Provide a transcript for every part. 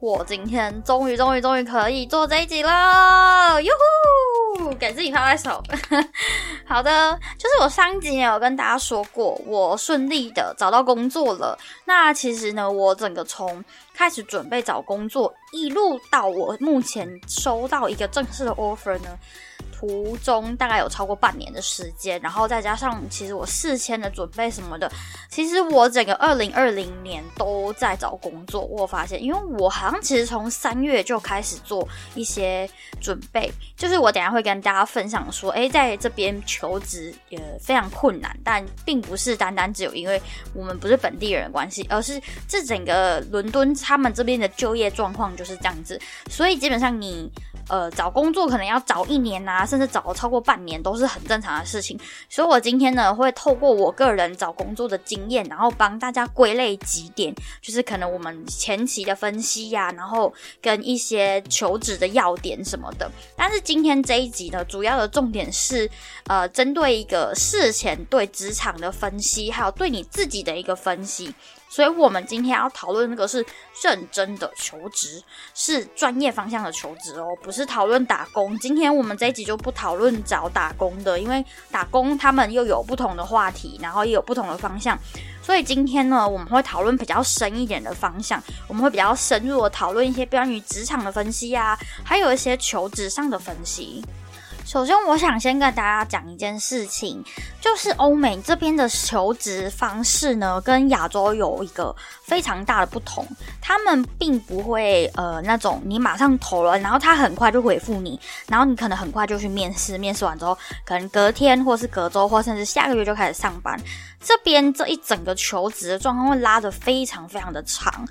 我今天终于终于终于可以做这一集了，哟呼！给自己拍拍手。好的，就是我上一集有跟大家说过，我顺利的找到工作了。那其实呢，我整个从开始准备找工作，一路到我目前收到一个正式的 offer 呢。途中大概有超过半年的时间，然后再加上其实我事先的准备什么的，其实我整个二零二零年都在找工作。我发现，因为我好像其实从三月就开始做一些准备，就是我等下会跟大家分享说，诶，在这边求职也非常困难，但并不是单单只有因为我们不是本地人的关系，而是这整个伦敦他们这边的就业状况就是这样子，所以基本上你。呃，找工作可能要找一年啊，甚至找超过半年都是很正常的事情。所以我今天呢，会透过我个人找工作的经验，然后帮大家归类几点，就是可能我们前期的分析呀，然后跟一些求职的要点什么的。但是今天这一集呢，主要的重点是，呃，针对一个事前对职场的分析，还有对你自己的一个分析。所以，我们今天要讨论那个是认真的求职，是专业方向的求职哦，不是讨论打工。今天我们这一集就不讨论找打工的，因为打工他们又有不同的话题，然后也有不同的方向。所以今天呢，我们会讨论比较深一点的方向，我们会比较深入的讨论一些关于职场的分析啊，还有一些求职上的分析。首先，我想先跟大家讲一件事情，就是欧美这边的求职方式呢，跟亚洲有一个非常大的不同。他们并不会呃那种你马上投了，然后他很快就回复你，然后你可能很快就去面试，面试完之后可能隔天或是隔周或甚至下个月就开始上班。这边这一整个求职的状况会拉得非常非常的长。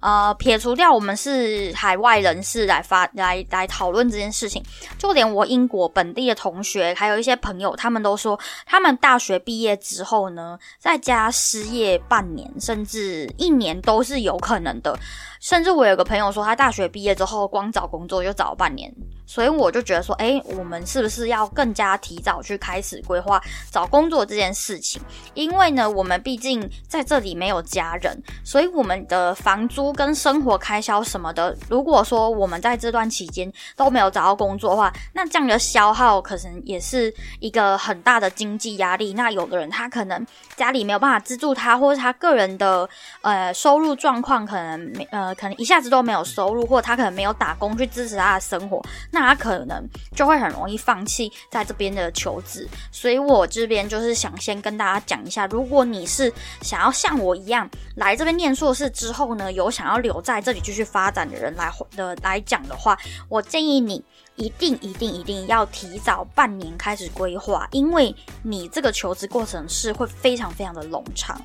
呃，撇除掉我们是海外人士来发来来讨论这件事情，就连我英国本地的同学，还有一些朋友，他们都说，他们大学毕业之后呢，在家失业半年甚至一年都是有可能的。甚至我有个朋友说，他大学毕业之后光找工作就找了半年，所以我就觉得说，哎，我们是不是要更加提早去开始规划找工作这件事情？因为呢，我们毕竟在这里没有家人，所以我们的房租跟生活开销什么的，如果说我们在这段期间都没有找到工作的话，那这样的消耗可能也是一个很大的经济压力。那有的人他可能家里没有办法资助他，或者他个人的呃收入状况可能没呃。可能一下子都没有收入，或他可能没有打工去支持他的生活，那他可能就会很容易放弃在这边的求职。所以我这边就是想先跟大家讲一下，如果你是想要像我一样来这边念硕士之后呢，有想要留在这里继续发展的人来的来讲的话，我建议你一定一定一定要提早半年开始规划，因为你这个求职过程是会非常非常的冗长。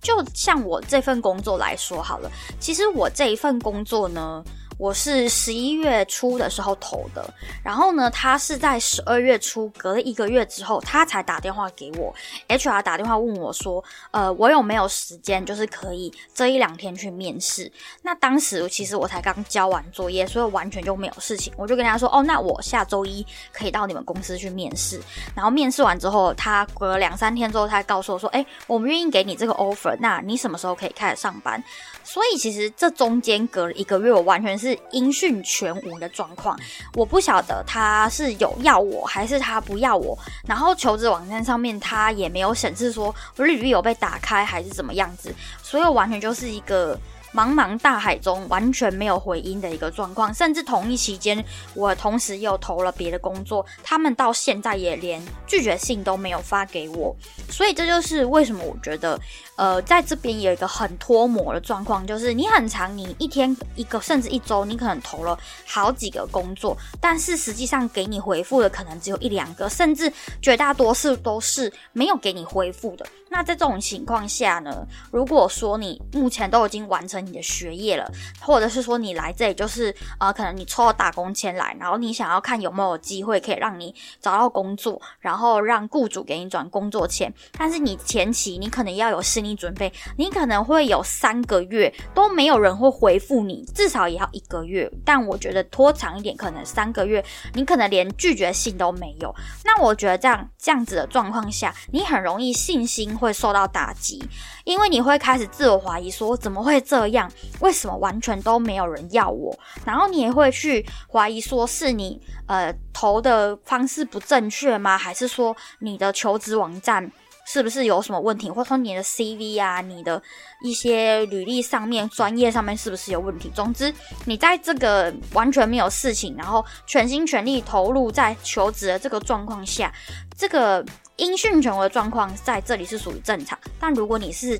就像我这份工作来说好了，其实我这一份工作呢。我是十一月初的时候投的，然后呢，他是在十二月初隔了一个月之后，他才打电话给我，HR 打电话问我说，呃，我有没有时间，就是可以这一两天去面试。那当时其实我才刚交完作业，所以完全就没有事情，我就跟他说，哦，那我下周一可以到你们公司去面试。然后面试完之后，他隔了两三天之后，他告诉我说，哎，我们愿意给你这个 offer，那你什么时候可以开始上班？所以其实这中间隔了一个月，我完全是。音讯全无的状况，我不晓得他是有要我还是他不要我。然后求职网站上面他也没有显示说我履历有被打开还是怎么样子，所以完全就是一个。茫茫大海中完全没有回音的一个状况，甚至同一期间，我同时又投了别的工作，他们到现在也连拒绝信都没有发给我，所以这就是为什么我觉得，呃，在这边有一个很脱模的状况，就是你很长，你一天一个，甚至一周，你可能投了好几个工作，但是实际上给你回复的可能只有一两个，甚至绝大多数都是没有给你回复的。那在这种情况下呢，如果说你目前都已经完成你的学业了，或者是说你来这里就是呃，可能你抽了打工签来，然后你想要看有没有机会可以让你找到工作，然后让雇主给你转工作签，但是你前期你可能要有心理你准备，你可能会有三个月都没有人会回复你，至少也要一个月。但我觉得拖长一点，可能三个月，你可能连拒绝信都没有。那我觉得这样这样子的状况下，你很容易信心。会受到打击，因为你会开始自我怀疑，说怎么会这样？为什么完全都没有人要我？然后你也会去怀疑，说是你呃投的方式不正确吗？还是说你的求职网站是不是有什么问题？或者说你的 CV 啊，你的一些履历上面、专业上面是不是有问题？总之，你在这个完全没有事情，然后全心全力投入在求职的这个状况下，这个。音讯全无的状况在这里是属于正常，但如果你是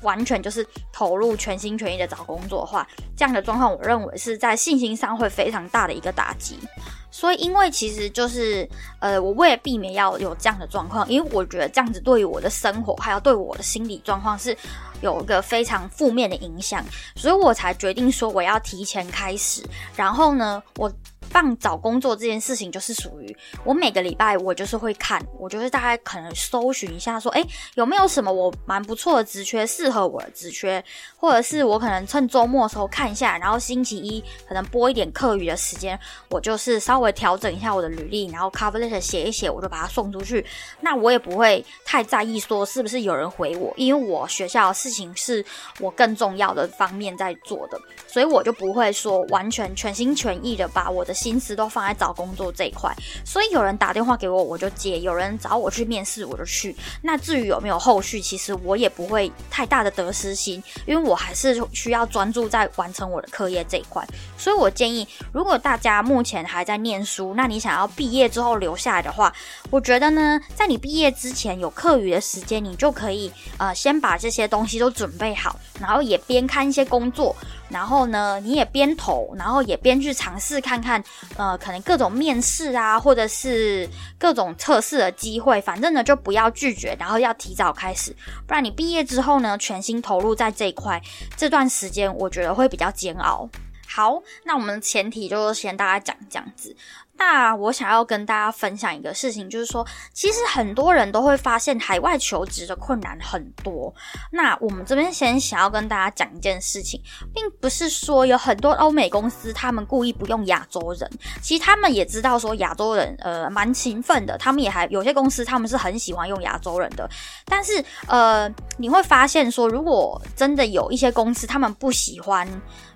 完全就是投入全心全意的找工作的话，这样的状况我认为是在信心上会非常大的一个打击。所以，因为其实就是呃，我为了避免要有这样的状况，因为我觉得这样子对于我的生活还有对我的心理状况是有一个非常负面的影响，所以我才决定说我要提前开始。然后呢，我。放找工作这件事情，就是属于我每个礼拜我就是会看，我就是大概可能搜寻一下，说哎有没有什么我蛮不错的职缺适合我的职缺，或者是我可能趁周末的时候看一下，然后星期一可能播一点课余的时间，我就是稍微调整一下我的履历，然后 cover letter 写一写，我就把它送出去。那我也不会太在意说是不是有人回我，因为我学校的事情是我更重要的方面在做的，所以我就不会说完全全心全意的把我的。心思都放在找工作这一块，所以有人打电话给我，我就接；有人找我去面试，我就去。那至于有没有后续，其实我也不会太大的得失心，因为我还是需要专注在完成我的课业这一块。所以我建议，如果大家目前还在念书，那你想要毕业之后留下来的话，我觉得呢，在你毕业之前有课余的时间，你就可以呃先把这些东西都准备好，然后也边看一些工作。然后呢，你也边投，然后也边去尝试看看，呃，可能各种面试啊，或者是各种测试的机会，反正呢就不要拒绝，然后要提早开始，不然你毕业之后呢，全心投入在这一块，这段时间我觉得会比较煎熬。好，那我们前提就先大家讲这样子。那我想要跟大家分享一个事情，就是说，其实很多人都会发现海外求职的困难很多。那我们这边先想要跟大家讲一件事情，并不是说有很多欧美公司他们故意不用亚洲人，其实他们也知道说亚洲人呃蛮勤奋的，他们也还有些公司他们是很喜欢用亚洲人的。但是呃，你会发现说，如果真的有一些公司他们不喜欢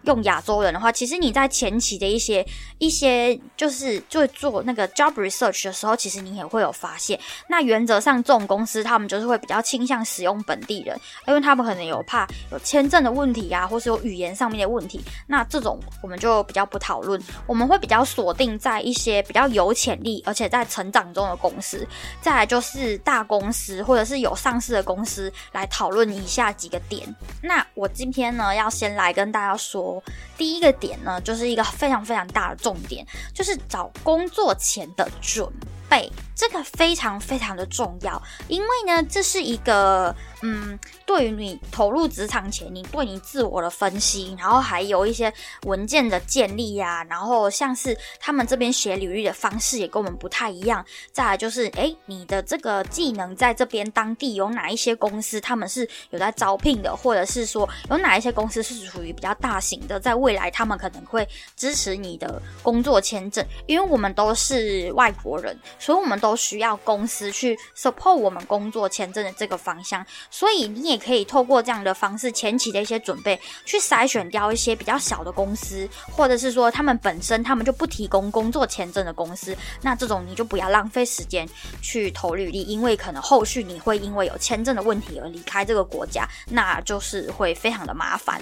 用亚洲人的话，其实你在前期的一些一些就是。就做那个 job research 的时候，其实你也会有发现。那原则上，这种公司他们就是会比较倾向使用本地人，因为他们可能有怕有签证的问题呀，或是有语言上面的问题。那这种我们就比较不讨论，我们会比较锁定在一些比较有潜力而且在成长中的公司。再来就是大公司或者是有上市的公司来讨论以下几个点。那我今天呢，要先来跟大家说，第一个点呢，就是一个非常非常大的重点，就是找。工作前的准备，这个非常非常的重要，因为呢，这是一个。嗯，对于你投入职场前，你对你自我的分析，然后还有一些文件的建立呀，然后像是他们这边写履历的方式也跟我们不太一样。再来就是，哎，你的这个技能在这边当地有哪一些公司他们是有在招聘的，或者是说有哪一些公司是属于比较大型的，在未来他们可能会支持你的工作签证，因为我们都是外国人，所以我们都需要公司去 support 我们工作签证的这个方向。所以你也可以透过这样的方式，前期的一些准备，去筛选掉一些比较小的公司，或者是说他们本身他们就不提供工作签证的公司，那这种你就不要浪费时间去投履历，因为可能后续你会因为有签证的问题而离开这个国家，那就是会非常的麻烦。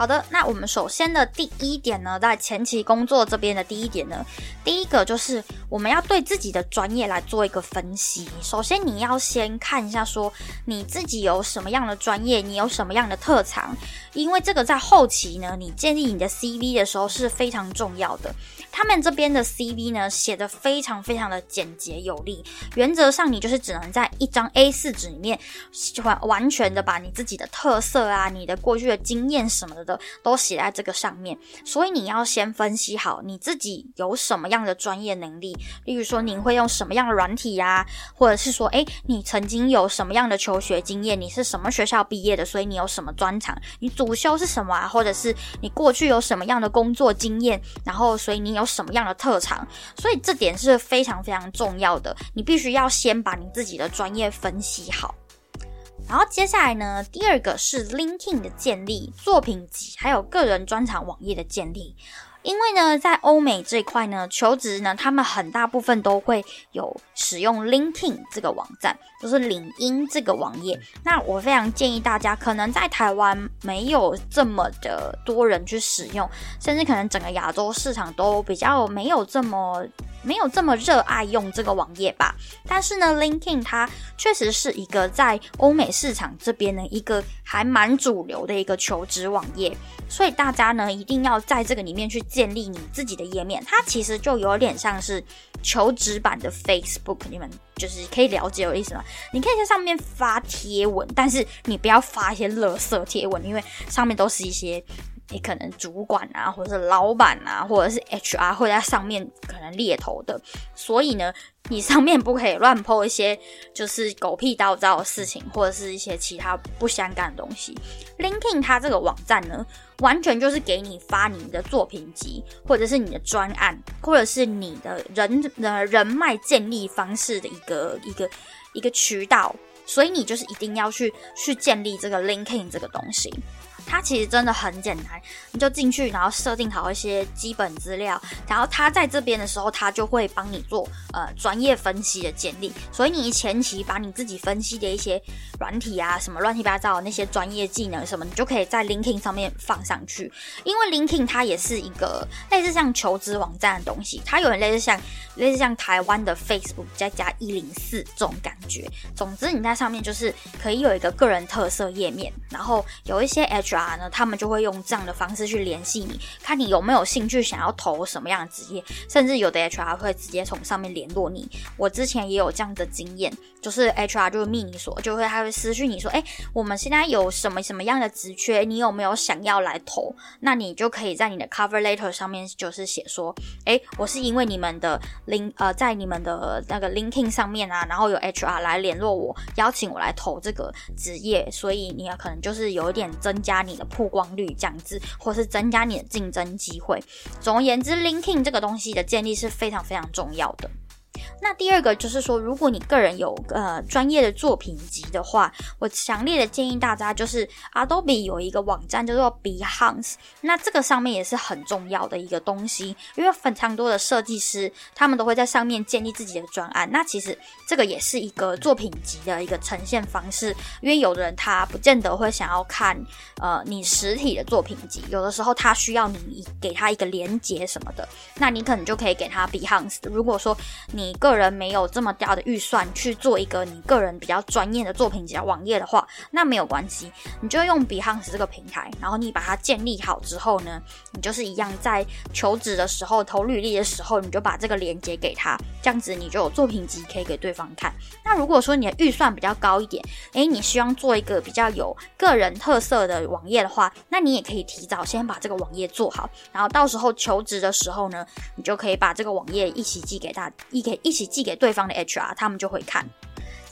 好的，那我们首先的第一点呢，在前期工作这边的第一点呢，第一个就是我们要对自己的专业来做一个分析。首先，你要先看一下说你自己有什么样的专业，你有什么样的特长，因为这个在后期呢，你建立你的 CV 的时候是非常重要的。他们这边的 CV 呢，写的非常非常的简洁有力，原则上你就是只能在一张 A4 纸里面完完全的把你自己的特色啊，你的过去的经验什么的。都写在这个上面，所以你要先分析好你自己有什么样的专业能力，例如说你会用什么样的软体呀，或者是说，诶，你曾经有什么样的求学经验，你是什么学校毕业的，所以你有什么专长，你主修是什么啊，或者是你过去有什么样的工作经验，然后所以你有有什么样的特长，所以这点是非常非常重要的，你必须要先把你自己的专业分析好。然后接下来呢，第二个是 LinkedIn 的建立、作品集，还有个人专场网页的建立。因为呢，在欧美这块呢，求职呢，他们很大部分都会有使用 LinkedIn 这个网站，就是领英这个网页。那我非常建议大家，可能在台湾没有这么的多人去使用，甚至可能整个亚洲市场都比较没有这么。没有这么热爱用这个网页吧，但是呢，LinkedIn 它确实是一个在欧美市场这边的一个还蛮主流的一个求职网页，所以大家呢一定要在这个里面去建立你自己的页面，它其实就有点像是求职版的 Facebook，你们就是可以了解我意思吗？你可以在上面发贴文，但是你不要发一些垃圾贴文，因为上面都是一些。你可能主管啊，或者是老板啊，或者是 HR 会在上面可能猎头的，所以呢，你上面不可以乱抛一些就是狗屁倒灶的事情，或者是一些其他不相干的东西。Linking 它这个网站呢，完全就是给你发你的作品集，或者是你的专案，或者是你的人的人脉建立方式的一个一个一个渠道，所以你就是一定要去去建立这个 Linking 这个东西。它其实真的很简单，你就进去，然后设定好一些基本资料，然后它在这边的时候，它就会帮你做呃专业分析的简历。所以你前期把你自己分析的一些软体啊，什么乱七八糟的那些专业技能什么，你就可以在 LinkedIn 上面放上去。因为 LinkedIn 它也是一个类似像求职网站的东西，它有点类似像类似像台湾的 Facebook 再加一零四这种感觉。总之你在上面就是可以有一个个人特色页面，然后有一些 H HR。呢，他们就会用这样的方式去联系你，看你有没有兴趣想要投什么样的职业，甚至有的 HR 会直接从上面联络你。我之前也有这样的经验，就是 HR 就是秘密所，就会他会私讯你说，哎，我们现在有什么什么样的职缺，你有没有想要来投？那你就可以在你的 cover letter 上面就是写说，哎，我是因为你们的 link 呃，在你们的那个 linking 上面啊，然后有 HR 来联络我，邀请我来投这个职业，所以你可能就是有一点增加你。的曝光率降至，或是增加你的竞争机会。总而言之，linking 这个东西的建立是非常非常重要的。那第二个就是说，如果你个人有呃专业的作品集的话，我强烈的建议大家就是 Adobe 有一个网站叫做 Behance，那这个上面也是很重要的一个东西，因为非常多的设计师他们都会在上面建立自己的专案。那其实这个也是一个作品集的一个呈现方式，因为有的人他不见得会想要看呃你实体的作品集，有的时候他需要你给他一个连接什么的，那你可能就可以给他 Behance。如果说你你个人没有这么大的预算去做一个你个人比较专业的作品集网页的话，那没有关系，你就用 Behance 这个平台，然后你把它建立好之后呢，你就是一样在求职的时候投履历的时候，你就把这个链接给他，这样子你就有作品集可以给对方看。那如果说你的预算比较高一点，诶，你希望做一个比较有个人特色的网页的话，那你也可以提早先把这个网页做好，然后到时候求职的时候呢，你就可以把这个网页一起寄给他，一给一起寄给对方的 HR，他们就会看。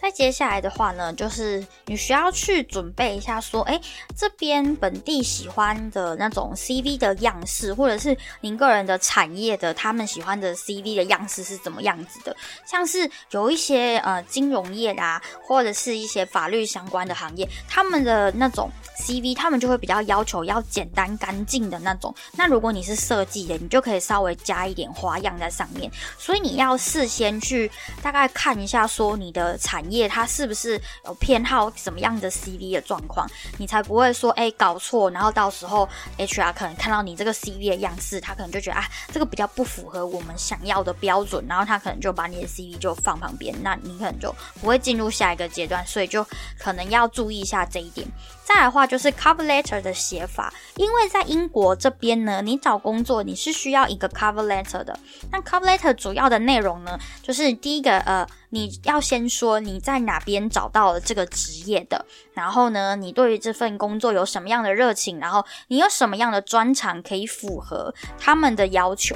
再接下来的话呢，就是你需要去准备一下，说，哎，这边本地喜欢的那种 CV 的样式，或者是您个人的产业的他们喜欢的 CV 的样式是怎么样子的？像是有一些呃金融业啊，或者是一些法律相关的行业，他们的那种 CV，他们就会比较要求要简单干净的那种。那如果你是设计的，你就可以稍微加一点花样在上面。所以你要事先去大概看一下，说你的产业他是不是有偏好什么样的 CV 的状况，你才不会说哎搞错，然后到时候 HR 可能看到你这个 CV 的样式，他可能就觉得啊这个比较不符合我们想要的标准，然后他可能就把你的 CV 就放旁边，那你可能就不会进入下一个阶段，所以就可能要注意一下这一点。再来的话就是 cover letter 的写法，因为在英国这边呢，你找工作你是需要一个 cover letter 的。那 cover letter 主要的内容呢，就是第一个呃，你要先说你在哪边找到了这个职业的，然后呢，你对于这份工作有什么样的热情，然后你有什么样的专长可以符合他们的要求。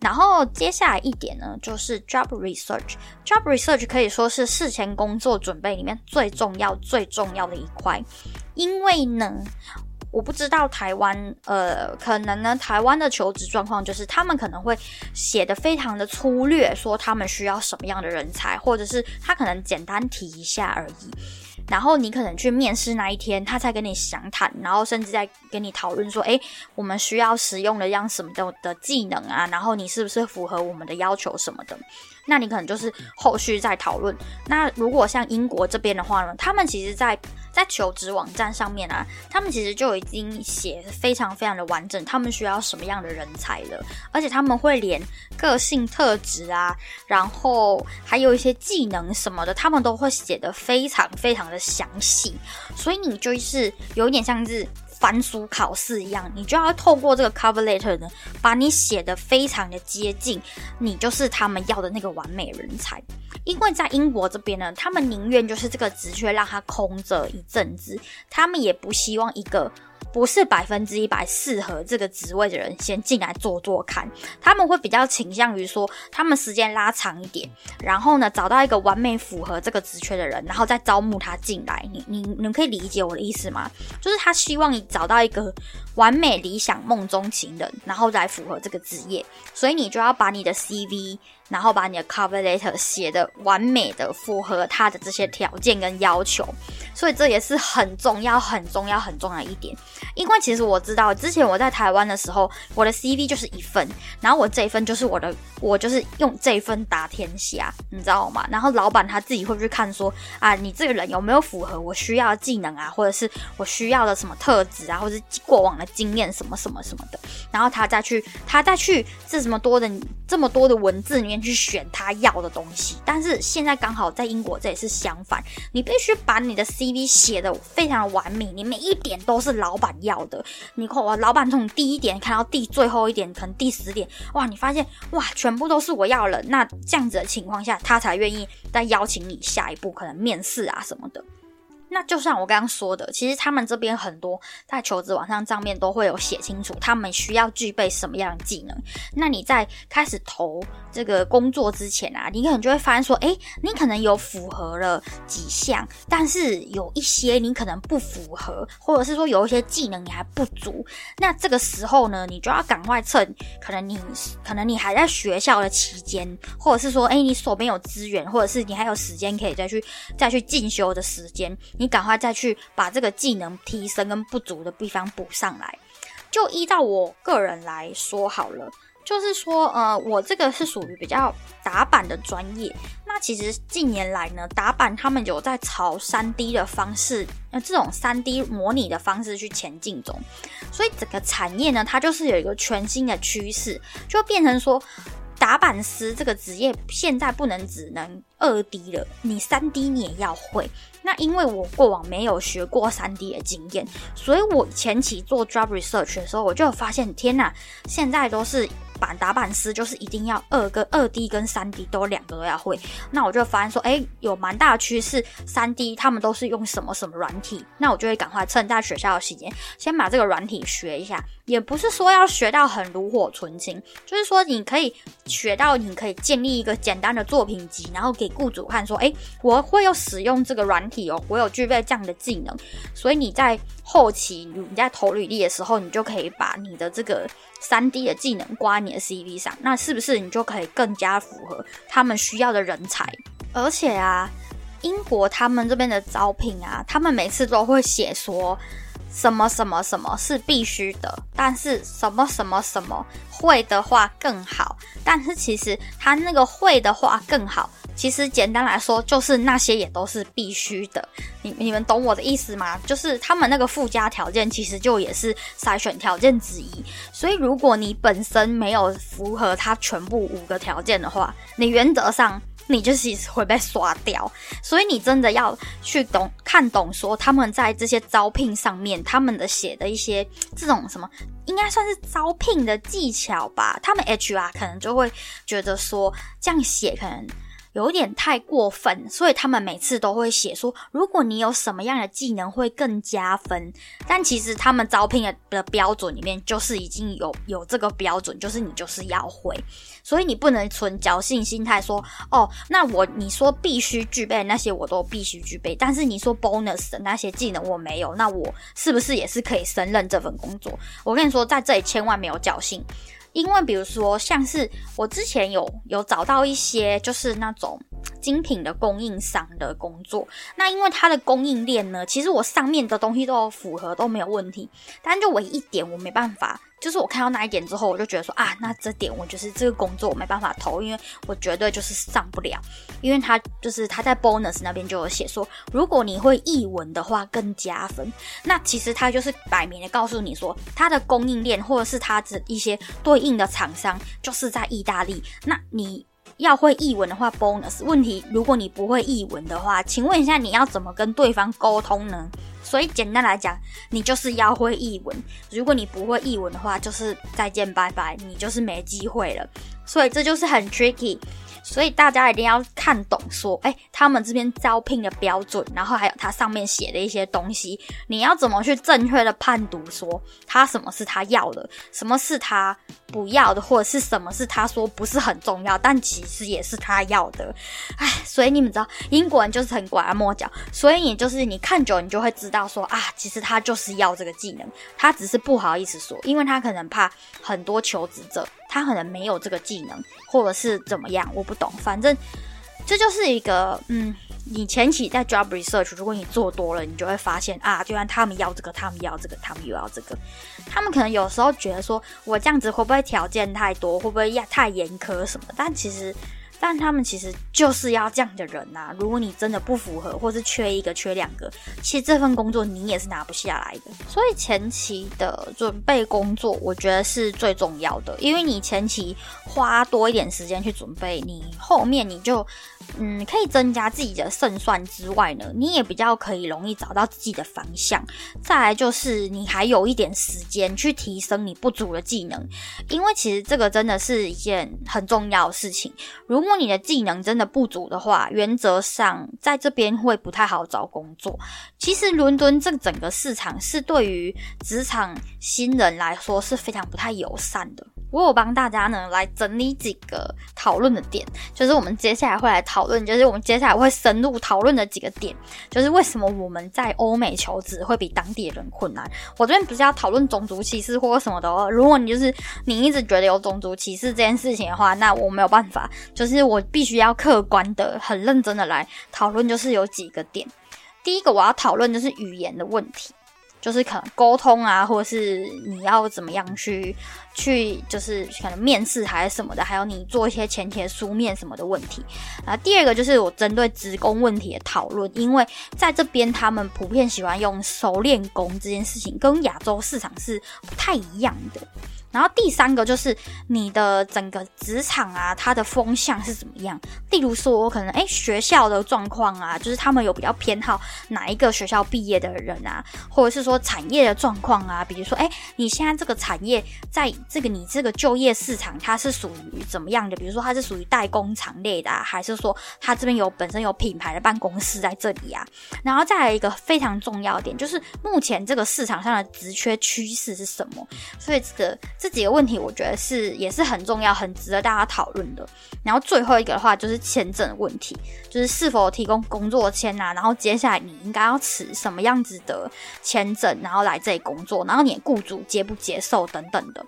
然后接下来一点呢，就是 job research。job research 可以说是事前工作准备里面最重要、最重要的一块，因为呢，我不知道台湾，呃，可能呢，台湾的求职状况就是他们可能会写的非常的粗略，说他们需要什么样的人才，或者是他可能简单提一下而已。然后你可能去面试那一天，他才跟你详谈，然后甚至在跟你讨论说，哎，我们需要使用的样什么的的技能啊，然后你是不是符合我们的要求什么的。那你可能就是后续再讨论。那如果像英国这边的话呢，他们其实，在在求职网站上面啊，他们其实就已经写非常非常的完整，他们需要什么样的人才了，而且他们会连个性特质啊，然后还有一些技能什么的，他们都会写的非常非常的详细，所以你就是有点像是。凡俗考试一样，你就要透过这个 cover letter 呢，把你写的非常的接近，你就是他们要的那个完美人才。因为在英国这边呢，他们宁愿就是这个职缺让它空着一阵子，他们也不希望一个。不是百分之一百适合这个职位的人先进来做做看，他们会比较倾向于说，他们时间拉长一点，然后呢找到一个完美符合这个职缺的人，然后再招募他进来。你你你可以理解我的意思吗？就是他希望你找到一个完美理想梦中情人，然后再符合这个职业，所以你就要把你的 CV。然后把你的 cover letter 写的完美的符合他的这些条件跟要求，所以这也是很重要、很重要、很重要一点。因为其实我知道，之前我在台湾的时候，我的 CV 就是一份，然后我这一份就是我的，我就是用这一份打天下，你知道吗？然后老板他自己会去看说，啊，你这个人有没有符合我需要的技能啊，或者是我需要的什么特质啊，或者过往的经验什么什么什么的，然后他再去，他再去这么多的这么多的文字里面。去选他要的东西，但是现在刚好在英国，这也是相反。你必须把你的 CV 写的非常完美，你每一点都是老板要的。你看，我老板从第一点看到第最后一点，可能第十点，哇，你发现哇，全部都是我要了。那这样子的情况下，他才愿意再邀请你下一步，可能面试啊什么的。那就像我刚刚说的，其实他们这边很多在求职网上上面都会有写清楚，他们需要具备什么样的技能。那你在开始投这个工作之前啊，你可能就会发现说，哎，你可能有符合了几项，但是有一些你可能不符合，或者是说有一些技能你还不足。那这个时候呢，你就要赶快趁可能你可能你还在学校的期间，或者是说，哎，你手边有资源，或者是你还有时间可以再去再去进修的时间。你赶快再去把这个技能提升跟不足的地方补上来。就依照我个人来说好了，就是说，呃，我这个是属于比较打板的专业。那其实近年来呢，打板他们有在朝三 D 的方式，呃，这种三 D 模拟的方式去前进中。所以整个产业呢，它就是有一个全新的趋势，就变成说。打板师这个职业现在不能只能二 D 了，你三 D 你也要会。那因为我过往没有学过三 D 的经验，所以我前期做 job research 的时候，我就发现，天呐，现在都是。板打板师就是一定要二跟二 D 跟三 D 都两个都要会，那我就发现说，哎，有蛮大的趋势，三 D 他们都是用什么什么软体，那我就会赶快趁在学校的时间，先把这个软体学一下，也不是说要学到很炉火纯青，就是说你可以学到，你可以建立一个简单的作品集，然后给雇主看说，哎，我会有使用这个软体哦，我有具备这样的技能，所以你在后期你在投履历的时候，你就可以把你的这个。三 D 的技能挂你的 CV 上，那是不是你就可以更加符合他们需要的人才？而且啊，英国他们这边的招聘啊，他们每次都会写说，什么什么什么是必须的，但是什么什么什么会的话更好。但是其实他那个会的话更好，其实简单来说就是那些也都是必须的。你你们懂我的意思吗？就是他们那个附加条件其实就也是筛选条件之一。所以如果你本身没有符合他全部五个条件的话，你原则上。你就是会被刷掉，所以你真的要去懂看懂，说他们在这些招聘上面，他们的写的一些这种什么，应该算是招聘的技巧吧。他们 HR 可能就会觉得说这样写可能。有点太过分，所以他们每次都会写说，如果你有什么样的技能会更加分。但其实他们招聘的的标准里面就是已经有有这个标准，就是你就是要会，所以你不能存侥幸心态说，哦，那我你说必须具备那些我都必须具备，但是你说 bonus 的那些技能我没有，那我是不是也是可以胜任这份工作？我跟你说，在这里千万没有侥幸。因为比如说，像是我之前有有找到一些就是那种精品的供应商的工作，那因为它的供应链呢，其实我上面的东西都符合都没有问题，但就唯一一点我没办法。就是我看到那一点之后，我就觉得说啊，那这点我就是这个工作我没办法投，因为我绝对就是上不了，因为他就是他在 bonus 那边就有写说，如果你会译文的话更加分。那其实他就是摆明的告诉你说，他的供应链或者是他的一些对应的厂商就是在意大利。那你要会译文的话 bonus，问题如果你不会译文的话，请问一下你要怎么跟对方沟通呢？所以简单来讲，你就是要会译文。如果你不会译文的话，就是再见拜拜，你就是没机会了。所以这就是很 tricky。所以大家一定要看懂，说，哎，他们这边招聘的标准，然后还有他上面写的一些东西，你要怎么去正确的判读，说他什么是他要的，什么是他不要的，或者是什么是他说不是很重要，但其实也是他要的。哎，所以你们知道，英国人就是很拐弯抹角，所以你就是你看久，你就会知道说，啊，其实他就是要这个技能，他只是不好意思说，因为他可能怕很多求职者。他可能没有这个技能，或者是怎么样，我不懂。反正这就是一个，嗯，你前期在 job research，如果你做多了，你就会发现啊，居然他们要这个，他们要这个，他们又要这个。他们可能有时候觉得说，我这样子会不会条件太多，会不会要太严苛什么？但其实。但他们其实就是要这样的人呐。如果你真的不符合，或是缺一个、缺两个，其实这份工作你也是拿不下来的。所以前期的准备工作，我觉得是最重要的，因为你前期花多一点时间去准备，你后面你就。嗯，可以增加自己的胜算之外呢，你也比较可以容易找到自己的方向。再来就是你还有一点时间去提升你不足的技能，因为其实这个真的是一件很重要的事情。如果你的技能真的不足的话，原则上在这边会不太好找工作。其实伦敦这整个市场是对于职场新人来说是非常不太友善的。我有帮大家呢来整理几个讨论的点，就是我们接下来会来讨讨论，就是我们接下来会深入讨论的几个点，就是为什么我们在欧美求职会比当地人困难。我这边不是要讨论种族歧视或什么的哦，如果你就是你一直觉得有种族歧视这件事情的话，那我没有办法，就是我必须要客观的、很认真的来讨论，就是有几个点。第一个我要讨论就是语言的问题。就是可能沟通啊，或者是你要怎么样去去，就是可能面试还是什么的，还有你做一些前提书面什么的问题。啊，第二个就是我针对职工问题的讨论，因为在这边他们普遍喜欢用熟练工这件事情，跟亚洲市场是不太一样的。然后第三个就是你的整个职场啊，它的风向是怎么样？例如说，我可能诶学校的状况啊，就是他们有比较偏好哪一个学校毕业的人啊，或者是说产业的状况啊，比如说诶你现在这个产业在这个你这个就业市场，它是属于怎么样的？比如说它是属于代工厂类的，啊还是说它这边有本身有品牌的办公室在这里啊？然后再来一个非常重要点，就是目前这个市场上的职缺趋势是什么？所以这个。这几个问题，我觉得是也是很重要、很值得大家讨论的。然后最后一个的话，就是签证问题，就是是否提供工作签啊？然后接下来你应该要持什么样子的签证，然后来这里工作？然后你的雇主接不接受等等的。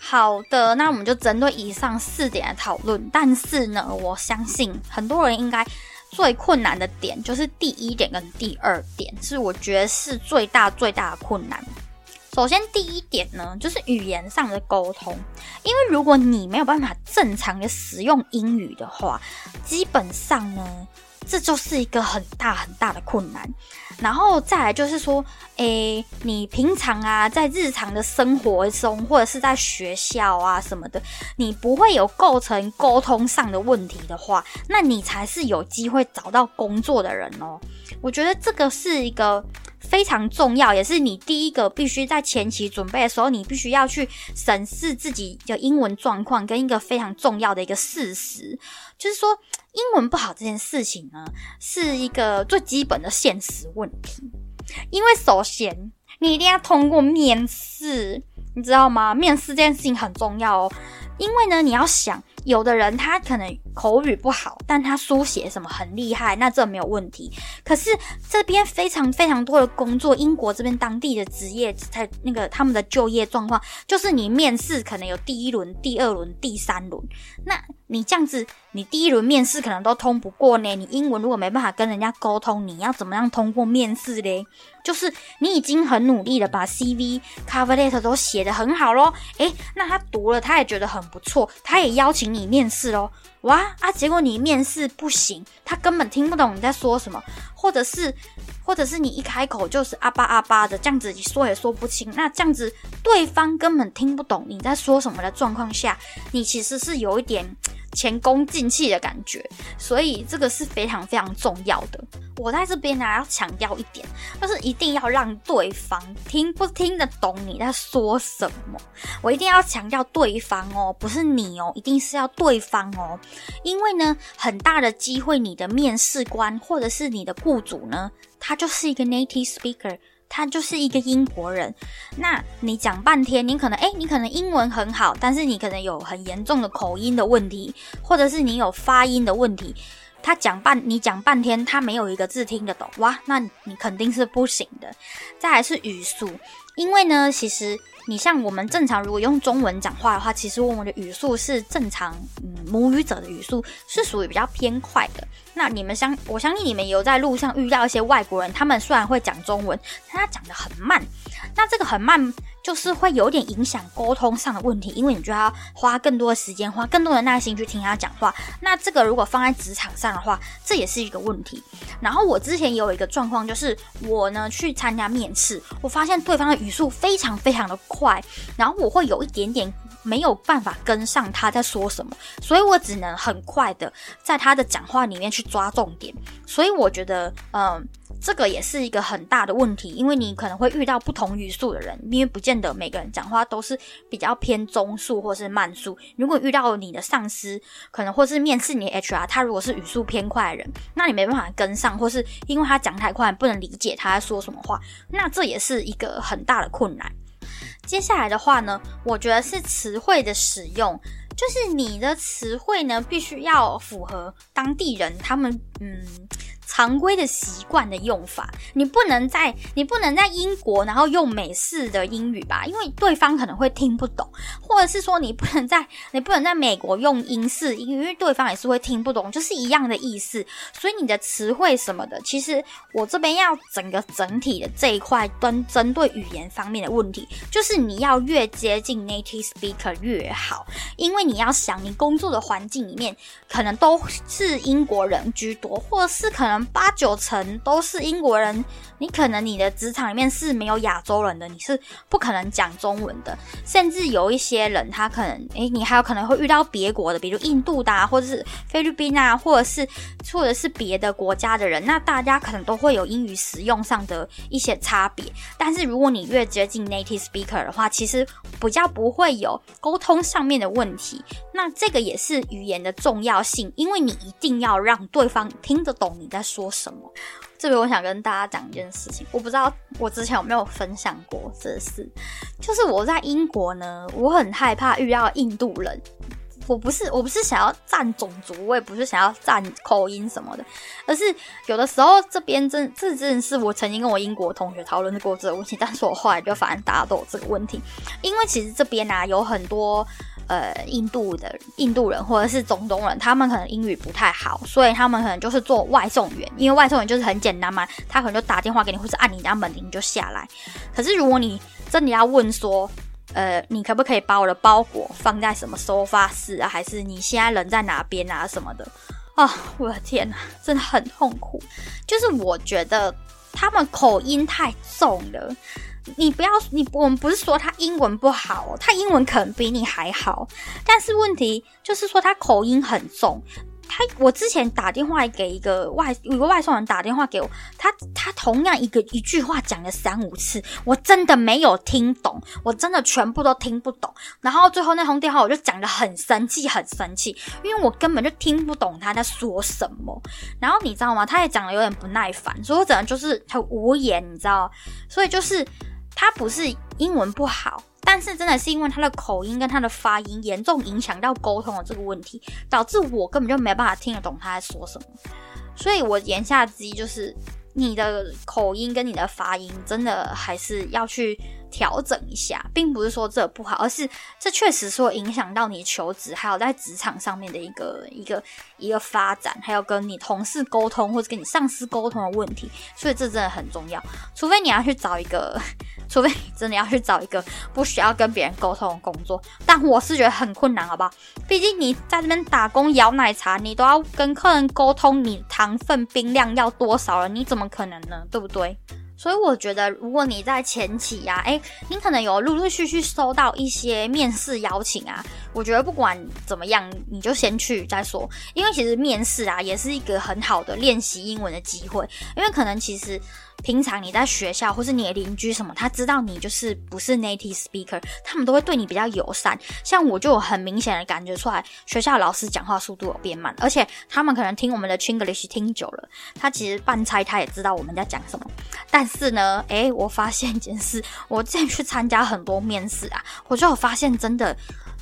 好的，那我们就针对以上四点来讨论。但是呢，我相信很多人应该。最困难的点就是第一点跟第二点，是我觉得是最大最大的困难。首先，第一点呢，就是语言上的沟通，因为如果你没有办法正常的使用英语的话，基本上呢，这就是一个很大很大的困难。然后再来就是说，诶，你平常啊，在日常的生活中，或者是在学校啊什么的，你不会有构成沟通上的问题的话，那你才是有机会找到工作的人哦。我觉得这个是一个。非常重要，也是你第一个必须在前期准备的时候，你必须要去审视自己的英文状况，跟一个非常重要的一个事实，就是说英文不好这件事情呢，是一个最基本的现实问题。因为首先你一定要通过面试，你知道吗？面试这件事情很重要哦，因为呢，你要想。有的人他可能口语不好，但他书写什么很厉害，那这没有问题。可是这边非常非常多的工作，英国这边当地的职业在那个他们的就业状况，就是你面试可能有第一轮、第二轮、第三轮，那你这样子，你第一轮面试可能都通不过呢。你英文如果没办法跟人家沟通，你要怎么样通过面试嘞？就是你已经很努力的把 CV、cover letter 都写得很好咯。诶，那他读了，他也觉得很不错，他也邀请你面试咯。哇啊！结果你面试不行，他根本听不懂你在说什么，或者是，或者是你一开口就是阿巴阿巴的这样子，你说也说不清。那这样子对方根本听不懂你在说什么的状况下，你其实是有一点。前功尽弃的感觉，所以这个是非常非常重要的。我在这边呢要强调一点，就是一定要让对方听不听得懂你在说什么。我一定要强调对方哦，不是你哦，一定是要对方哦。因为呢，很大的机会，你的面试官或者是你的雇主呢，他就是一个 native speaker。他就是一个英国人，那你讲半天，你可能哎，你可能英文很好，但是你可能有很严重的口音的问题，或者是你有发音的问题。他讲半，你讲半天，他没有一个字听得懂，哇，那你肯定是不行的。再来是语速，因为呢，其实。你像我们正常如果用中文讲话的话，其实我们的语速是正常，嗯，母语者的语速是属于比较偏快的。那你们相，我相信你们有在路上遇到一些外国人，他们虽然会讲中文，但他讲的很慢。那这个很慢。就是会有点影响沟通上的问题，因为你就要花更多的时间，花更多的耐心去听他讲话。那这个如果放在职场上的话，这也是一个问题。然后我之前也有一个状况，就是我呢去参加面试，我发现对方的语速非常非常的快，然后我会有一点点没有办法跟上他在说什么，所以我只能很快的在他的讲话里面去抓重点。所以我觉得，嗯。这个也是一个很大的问题，因为你可能会遇到不同语速的人，因为不见得每个人讲话都是比较偏中速或是慢速。如果遇到你的上司，可能或是面试你的 HR，他如果是语速偏快的人，那你没办法跟上，或是因为他讲太快，不能理解他在说什么话，那这也是一个很大的困难。接下来的话呢，我觉得是词汇的使用，就是你的词汇呢，必须要符合当地人他们嗯。常规的习惯的用法，你不能在你不能在英国然后用美式的英语吧，因为对方可能会听不懂，或者是说你不能在你不能在美国用英式英语，因为对方也是会听不懂，就是一样的意思。所以你的词汇什么的，其实我这边要整个整体的这一块跟针对语言方面的问题，就是你要越接近 native speaker 越好，因为你要想你工作的环境里面可能都是英国人居多，或者是可能。八九成都是英国人，你可能你的职场里面是没有亚洲人的，你是不可能讲中文的。甚至有一些人，他可能，诶，你还有可能会遇到别国的，比如印度的，或者是菲律宾啊，或者是或者是别的国家的人，那大家可能都会有英语使用上的一些差别。但是如果你越接近 native speaker 的话，其实比较不会有沟通上面的问题。那这个也是语言的重要性，因为你一定要让对方听得懂你在。说什么？这边我想跟大家讲一件事情，我不知道我之前有没有分享过这事，就是我在英国呢，我很害怕遇到印度人。我不是我不是想要占种族，我也不是想要占口音什么的，而是有的时候这边真这真的是我曾经跟我英国同学讨论过这个问题，但是我后来就发现大家都有这个问题，因为其实这边啊有很多。呃印度的印度人或者是中东人，他们可能英语不太好，所以他们可能就是做外送员，因为外送员就是很简单嘛，他可能就打电话给你，或者按你家门铃就下来。可是如果你真的要问说，呃，你可不可以把我的包裹放在什么收发室啊？还是你现在人在哪边啊？什么的？啊，我的天哪，真的很痛苦。就是我觉得他们口音太重了。你不要，你我们不是说他英文不好，他英文可能比你还好，但是问题就是说他口音很重。他我之前打电话给一个外有个外送人打电话给我，他他同样一个一句话讲了三五次，我真的没有听懂，我真的全部都听不懂。然后最后那通电话我就讲的很生气，很生气，因为我根本就听不懂他在说什么。然后你知道吗？他也讲的有点不耐烦，所以我整个就是很无言，你知道？所以就是他不是英文不好。但是真的是因为他的口音跟他的发音严重影响到沟通的这个问题，导致我根本就没办法听得懂他在说什么。所以我言下之意就是，你的口音跟你的发音真的还是要去调整一下，并不是说这不好，而是这确实是会影响到你求职，还有在职场上面的一个一个一个发展，还有跟你同事沟通或者跟你上司沟通的问题。所以这真的很重要，除非你要去找一个。除非你真的要去找一个不需要跟别人沟通的工作，但我是觉得很困难，好不好？毕竟你在这边打工摇奶茶，你都要跟客人沟通，你糖分冰量要多少了，你怎么可能呢？对不对？所以我觉得，如果你在前期呀，诶，你可能有陆陆续续收到一些面试邀请啊，我觉得不管怎么样，你就先去再说，因为其实面试啊，也是一个很好的练习英文的机会，因为可能其实。平常你在学校或是你的邻居什么，他知道你就是不是 native speaker，他们都会对你比较友善。像我就有很明显的感觉出来，学校老师讲话速度有变慢，而且他们可能听我们的 Chinglish 听久了，他其实半猜他也知道我们在讲什么。但是呢，诶，我发现一件事，我之前去参加很多面试啊，我就有发现真的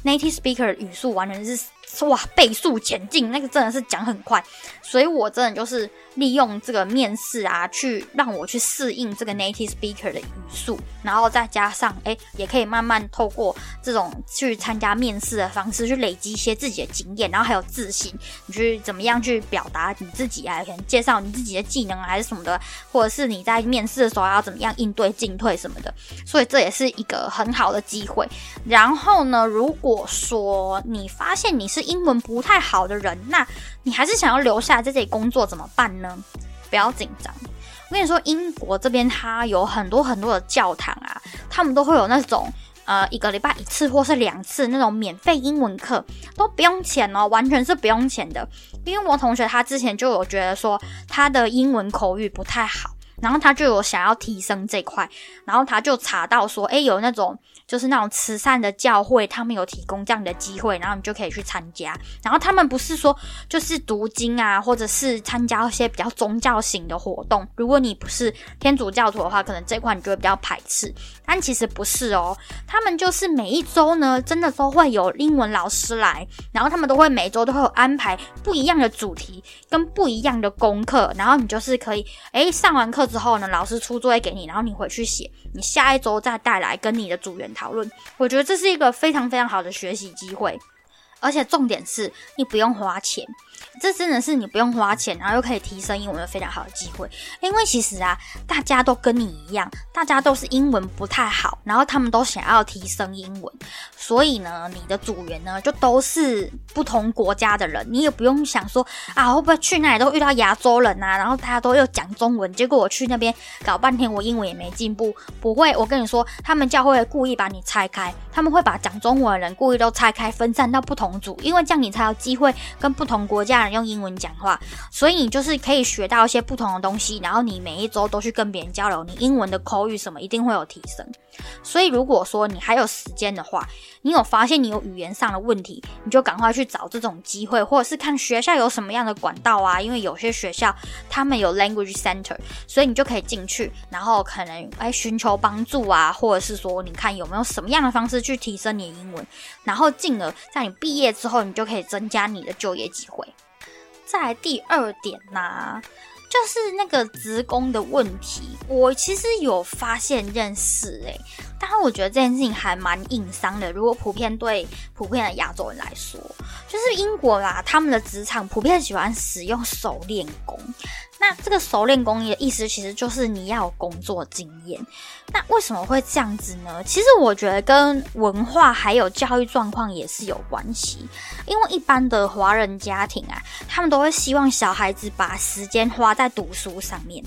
native speaker 语速完全是。哇，倍速前进，那个真的是讲很快，所以我真的就是利用这个面试啊，去让我去适应这个 native speaker 的语速，然后再加上哎，也可以慢慢透过这种去参加面试的方式，去累积一些自己的经验，然后还有自信，你去怎么样去表达你自己啊，可能介绍你自己的技能啊还是什么的，或者是你在面试的时候要怎么样应对进退什么的，所以这也是一个很好的机会。然后呢，如果说你发现你是英文不太好的人，那你还是想要留下来在这里工作怎么办呢？不要紧张，我跟你说，英国这边它有很多很多的教堂啊，他们都会有那种呃一个礼拜一次或是两次那种免费英文课，都不用钱哦，完全是不用钱的。因为我同学他之前就有觉得说他的英文口语不太好，然后他就有想要提升这块，然后他就查到说，哎，有那种。就是那种慈善的教会，他们有提供这样的机会，然后你就可以去参加。然后他们不是说就是读经啊，或者是参加一些比较宗教型的活动。如果你不是天主教徒的话，可能这块你就会比较排斥。但其实不是哦，他们就是每一周呢，真的都会有英文老师来，然后他们都会每周都会有安排不一样的主题跟不一样的功课，然后你就是可以，诶，上完课之后呢，老师出作业给你，然后你回去写，你下一周再带来跟你的组员。讨论，我觉得这是一个非常非常好的学习机会，而且重点是你不用花钱。这真的是你不用花钱，然后又可以提升英文的非常好的机会。因为其实啊，大家都跟你一样，大家都是英文不太好，然后他们都想要提升英文，所以呢，你的组员呢就都是不同国家的人，你也不用想说啊，会不会去那里都遇到亚洲人啊，然后大家都又讲中文，结果我去那边搞半天，我英文也没进步。不会，我跟你说，他们教会故意把你拆开，他们会把讲中文的人故意都拆开，分散到不同组，因为这样你才有机会跟不同国家。用英文讲话，所以你就是可以学到一些不同的东西，然后你每一周都去跟别人交流，你英文的口语什么一定会有提升。所以如果说你还有时间的话，你有发现你有语言上的问题，你就赶快去找这种机会，或者是看学校有什么样的管道啊，因为有些学校他们有 language center，所以你就可以进去，然后可能哎寻求帮助啊，或者是说你看有没有什么样的方式去提升你的英文，然后进而在你毕业之后，你就可以增加你的就业机会。再来第二点呢，就是那个职工的问题。我其实有发现认识，诶，但是我觉得这件事情还蛮硬伤的。如果普遍对普遍的亚洲人来说，就是英国啦，他们的职场普遍喜欢使用手练工。那这个熟练工艺的意思，其实就是你要有工作经验。那为什么会这样子呢？其实我觉得跟文化还有教育状况也是有关系。因为一般的华人家庭啊，他们都会希望小孩子把时间花在读书上面。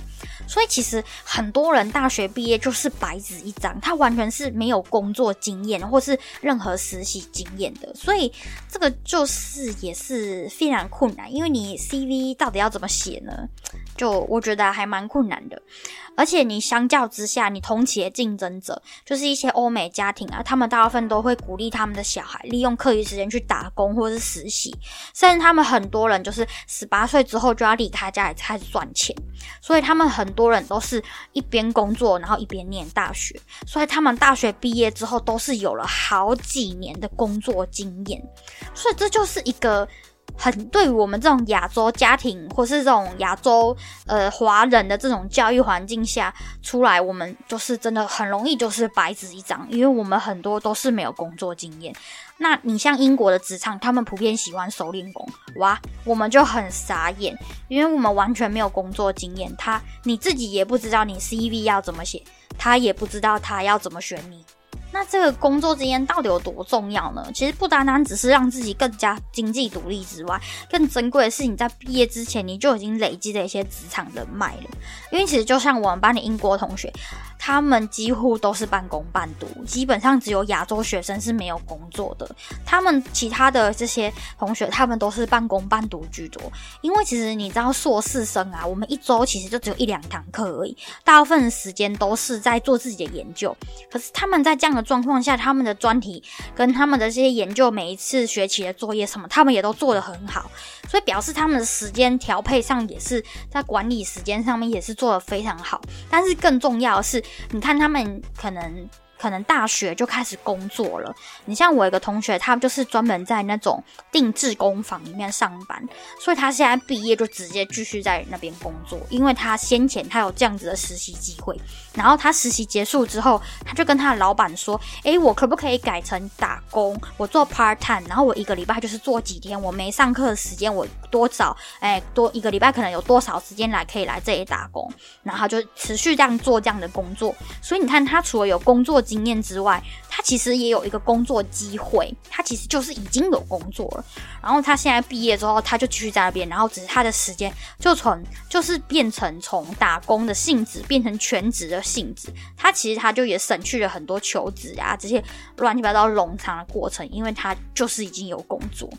所以其实很多人大学毕业就是白纸一张，他完全是没有工作经验或是任何实习经验的。所以这个就是也是非常困难，因为你 CV 到底要怎么写呢？就我觉得还蛮困难的。而且你相较之下，你同期的竞争者就是一些欧美家庭啊，他们大部分都会鼓励他们的小孩利用课余时间去打工或是实习，甚至他们很多人就是十八岁之后就要离开家里开始赚钱，所以他们很多人都是一边工作然后一边念大学，所以他们大学毕业之后都是有了好几年的工作经验，所以这就是一个。很对于我们这种亚洲家庭，或是这种亚洲呃华人的这种教育环境下出来，我们就是真的很容易就是白纸一张，因为我们很多都是没有工作经验。那你像英国的职场，他们普遍喜欢熟练工，哇，我们就很傻眼，因为我们完全没有工作经验，他你自己也不知道你 CV 要怎么写，他也不知道他要怎么选你。那这个工作经验到底有多重要呢？其实不单单只是让自己更加经济独立之外，更珍贵的是你在毕业之前你就已经累积了一些职场人脉了。因为其实就像我们班的英国同学。他们几乎都是半工半读，基本上只有亚洲学生是没有工作的。他们其他的这些同学，他们都是半工半读居多。因为其实你知道，硕士生啊，我们一周其实就只有一两堂课而已，大部分时间都是在做自己的研究。可是他们在这样的状况下，他们的专题跟他们的这些研究，每一次学期的作业什么，他们也都做得很好。所以表示他们的时间调配上也是在管理时间上面也是做得非常好。但是更重要的是。你看，他们可能。可能大学就开始工作了。你像我一个同学，他就是专门在那种定制工坊里面上班，所以他现在毕业就直接继续在那边工作，因为他先前他有这样子的实习机会。然后他实习结束之后，他就跟他的老板说：“诶，我可不可以改成打工？我做 part time，然后我一个礼拜就是做几天，我没上课的时间，我多找诶多一个礼拜可能有多少时间来可以来这里打工？然后就持续这样做这样的工作。所以你看，他除了有工作。经验之外，他其实也有一个工作机会，他其实就是已经有工作了。然后他现在毕业之后，他就继续在那边，然后只是他的时间就从就是变成从打工的性质变成全职的性质。他其实他就也省去了很多求职啊这些乱七八糟冗长的过程，因为他就是已经有工作。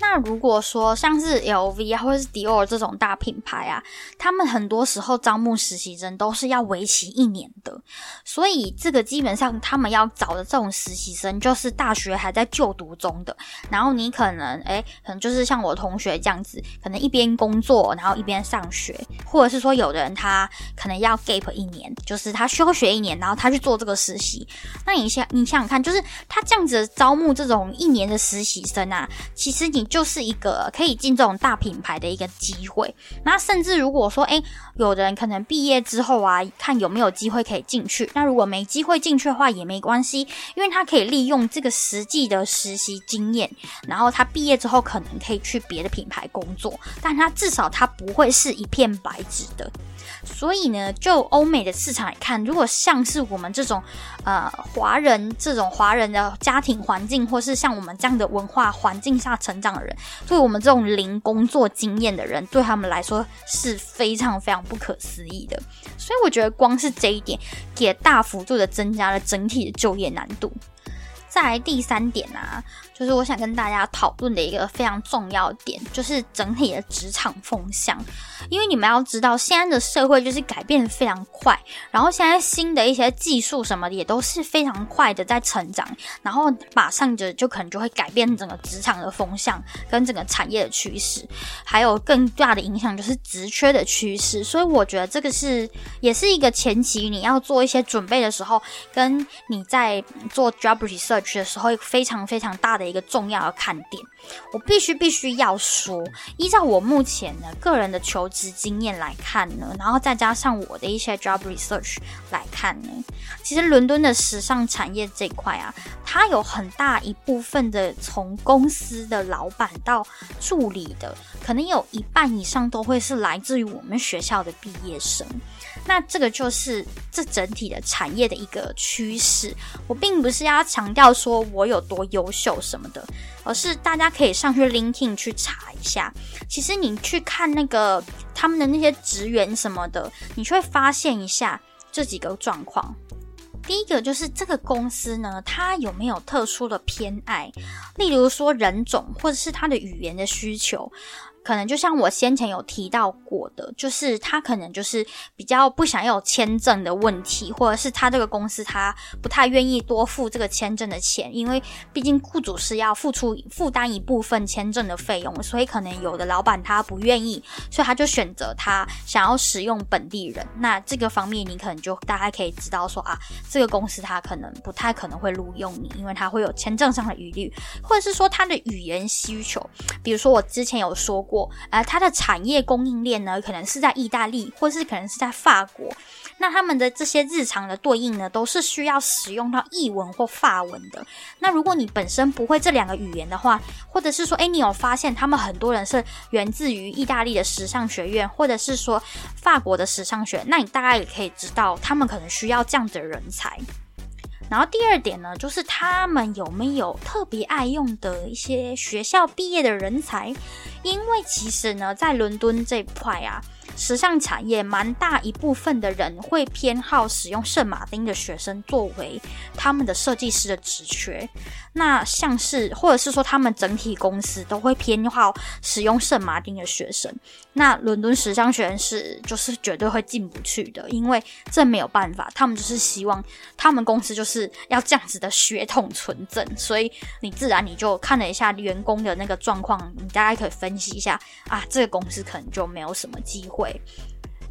那如果说像是 LV 啊或者是迪奥这种大品牌啊，他们很多时候招募实习生都是要为期一年的，所以这个基本上。他们要找的这种实习生，就是大学还在就读中的，然后你可能，哎，可能就是像我同学这样子，可能一边工作，然后一边上学，或者是说有的人他可能要 gap 一年，就是他休学一年，然后他去做这个实习。那你想，你想想看，就是他这样子招募这种一年的实习生啊，其实你就是一个可以进这种大品牌的一个机会。那甚至如果说，哎，有的人可能毕业之后啊，看有没有机会可以进去。那如果没机会进去的话，话也没关系，因为他可以利用这个实际的实习经验，然后他毕业之后可能可以去别的品牌工作，但他至少他不会是一片白纸的。所以呢，就欧美的市场来看，如果像是我们这种呃华人这种华人的家庭环境，或是像我们这样的文化环境下成长的人，对我们这种零工作经验的人，对他们来说是非常非常不可思议的。所以我觉得光是这一点，也大幅度的增加了整体的就业难度。再来第三点啊。就是我想跟大家讨论的一个非常重要点，就是整体的职场风向。因为你们要知道，现在的社会就是改变非常快，然后现在新的一些技术什么的也都是非常快的在成长，然后马上就就可能就会改变整个职场的风向跟整个产业的趋势，还有更大的影响就是职缺的趋势。所以我觉得这个是也是一个前期你要做一些准备的时候，跟你在做 job research research 的时候，非常非常大的一个重要的看点。我必须必须要说，依照我目前的个人的求职经验来看呢，然后再加上我的一些 job research 来看呢，其实伦敦的时尚产业这块啊，它有很大一部分的从公司的老板到助理的，可能有一半以上都会是来自于我们学校的毕业生。那这个就是这整体的产业的一个趋势。我并不是要强调说我有多优秀什么的，而是大家可以上去 LinkedIn 去查一下。其实你去看那个他们的那些职员什么的，你就会发现一下这几个状况。第一个就是这个公司呢，它有没有特殊的偏爱，例如说人种或者是它的语言的需求。可能就像我先前有提到过的，就是他可能就是比较不想有签证的问题，或者是他这个公司他不太愿意多付这个签证的钱，因为毕竟雇主是要付出负担一部分签证的费用，所以可能有的老板他不愿意，所以他就选择他想要使用本地人。那这个方面你可能就大概可以知道说啊，这个公司他可能不太可能会录用你，因为他会有签证上的疑虑，或者是说他的语言需求，比如说我之前有说。过呃，它的产业供应链呢，可能是在意大利，或是可能是在法国。那他们的这些日常的对应呢，都是需要使用到译文或法文的。那如果你本身不会这两个语言的话，或者是说，诶，你有发现他们很多人是源自于意大利的时尚学院，或者是说法国的时尚学，那你大概也可以知道，他们可能需要这样的人才。然后第二点呢，就是他们有没有特别爱用的一些学校毕业的人才？因为其实呢，在伦敦这块啊。时尚产业蛮大一部分的人会偏好使用圣马丁的学生作为他们的设计师的职缺，那像是或者是说他们整体公司都会偏好使用圣马丁的学生，那伦敦时尚学院是就是绝对会进不去的，因为这没有办法，他们就是希望他们公司就是要这样子的血统纯正，所以你自然你就看了一下员工的那个状况，你大概可以分析一下啊，这个公司可能就没有什么机会。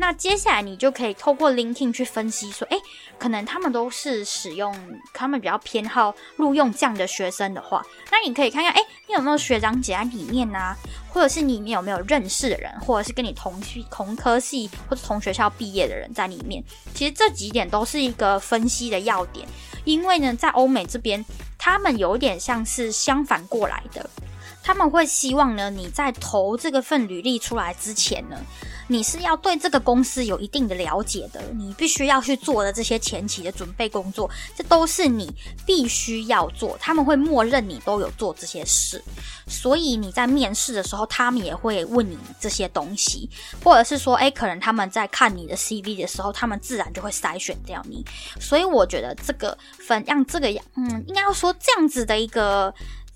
那接下来你就可以透过 LinkedIn 去分析，说，哎，可能他们都是使用，他们比较偏好录用这样的学生的话，那你可以看看，哎，你有没有学长姐在里面呢？或者是你有没有认识的人，或者是跟你同系、同科系或者同学校毕业的人在里面？其实这几点都是一个分析的要点，因为呢，在欧美这边，他们有点像是相反过来的，他们会希望呢，你在投这个份履历出来之前呢。你是要对这个公司有一定的了解的，你必须要去做的这些前期的准备工作，这都是你必须要做。他们会默认你都有做这些事，所以你在面试的时候，他们也会问你这些东西，或者是说，哎，可能他们在看你的 CV 的时候，他们自然就会筛选掉你。所以我觉得这个分让这个，嗯，应该要说这样子的一个，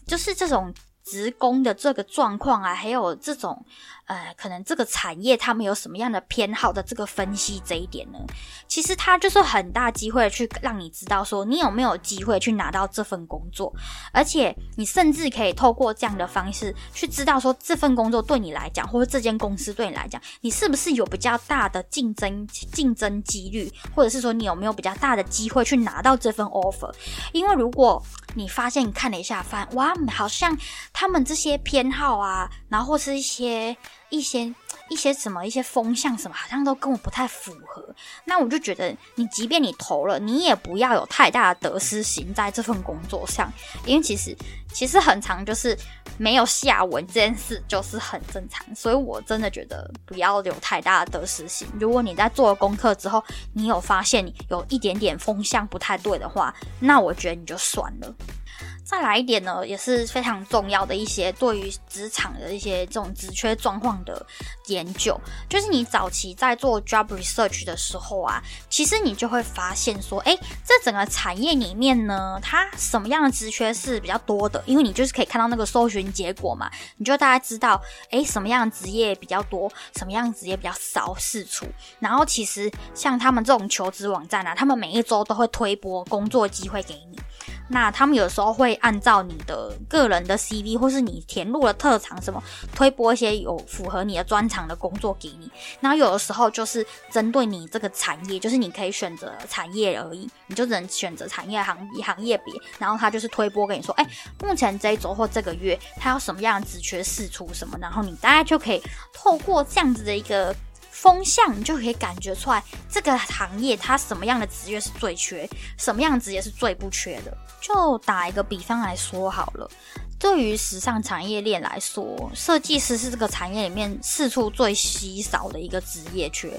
就是这种职工的这个状况啊，还有这种。呃，可能这个产业他们有什么样的偏好的这个分析这一点呢？其实它就是很大机会去让你知道说你有没有机会去拿到这份工作，而且你甚至可以透过这样的方式去知道说这份工作对你来讲，或者这间公司对你来讲，你是不是有比较大的竞争竞争几率，或者是说你有没有比较大的机会去拿到这份 offer？因为如果你发现你看了一下，发哇，好像他们这些偏好啊，然后是一些。一些一些什么一些风向什么，好像都跟我不太符合。那我就觉得，你即便你投了，你也不要有太大的得失心在这份工作上，因为其实其实很长就是没有下文这件事就是很正常。所以我真的觉得不要有太大的得失心。如果你在做了功课之后，你有发现你有一点点风向不太对的话，那我觉得你就算了。再来一点呢，也是非常重要的一些对于职场的一些这种职缺状况的研究，就是你早期在做 job research 的时候啊，其实你就会发现说，哎，这整个产业里面呢，它什么样的职缺是比较多的？因为你就是可以看到那个搜寻结果嘛，你就大概知道，哎，什么样的职业比较多，什么样的职业比较少释出。然后其实像他们这种求职网站啊，他们每一周都会推播工作机会给你。那他们有时候会按照你的个人的 CV 或是你填入了特长什么，推播一些有符合你的专长的工作给你。然后有的时候就是针对你这个产业，就是你可以选择产业而已，你就只能选择产业行行业别。然后他就是推播跟你说，哎，目前这一周或这个月他要什么样的职缺试出什么，然后你大概就可以透过这样子的一个。风向，你就可以感觉出来这个行业它什么样的职业是最缺，什么样职业是最不缺的。就打一个比方来说好了。对于时尚产业链来说，设计师是这个产业里面四处最稀少的一个职业缺，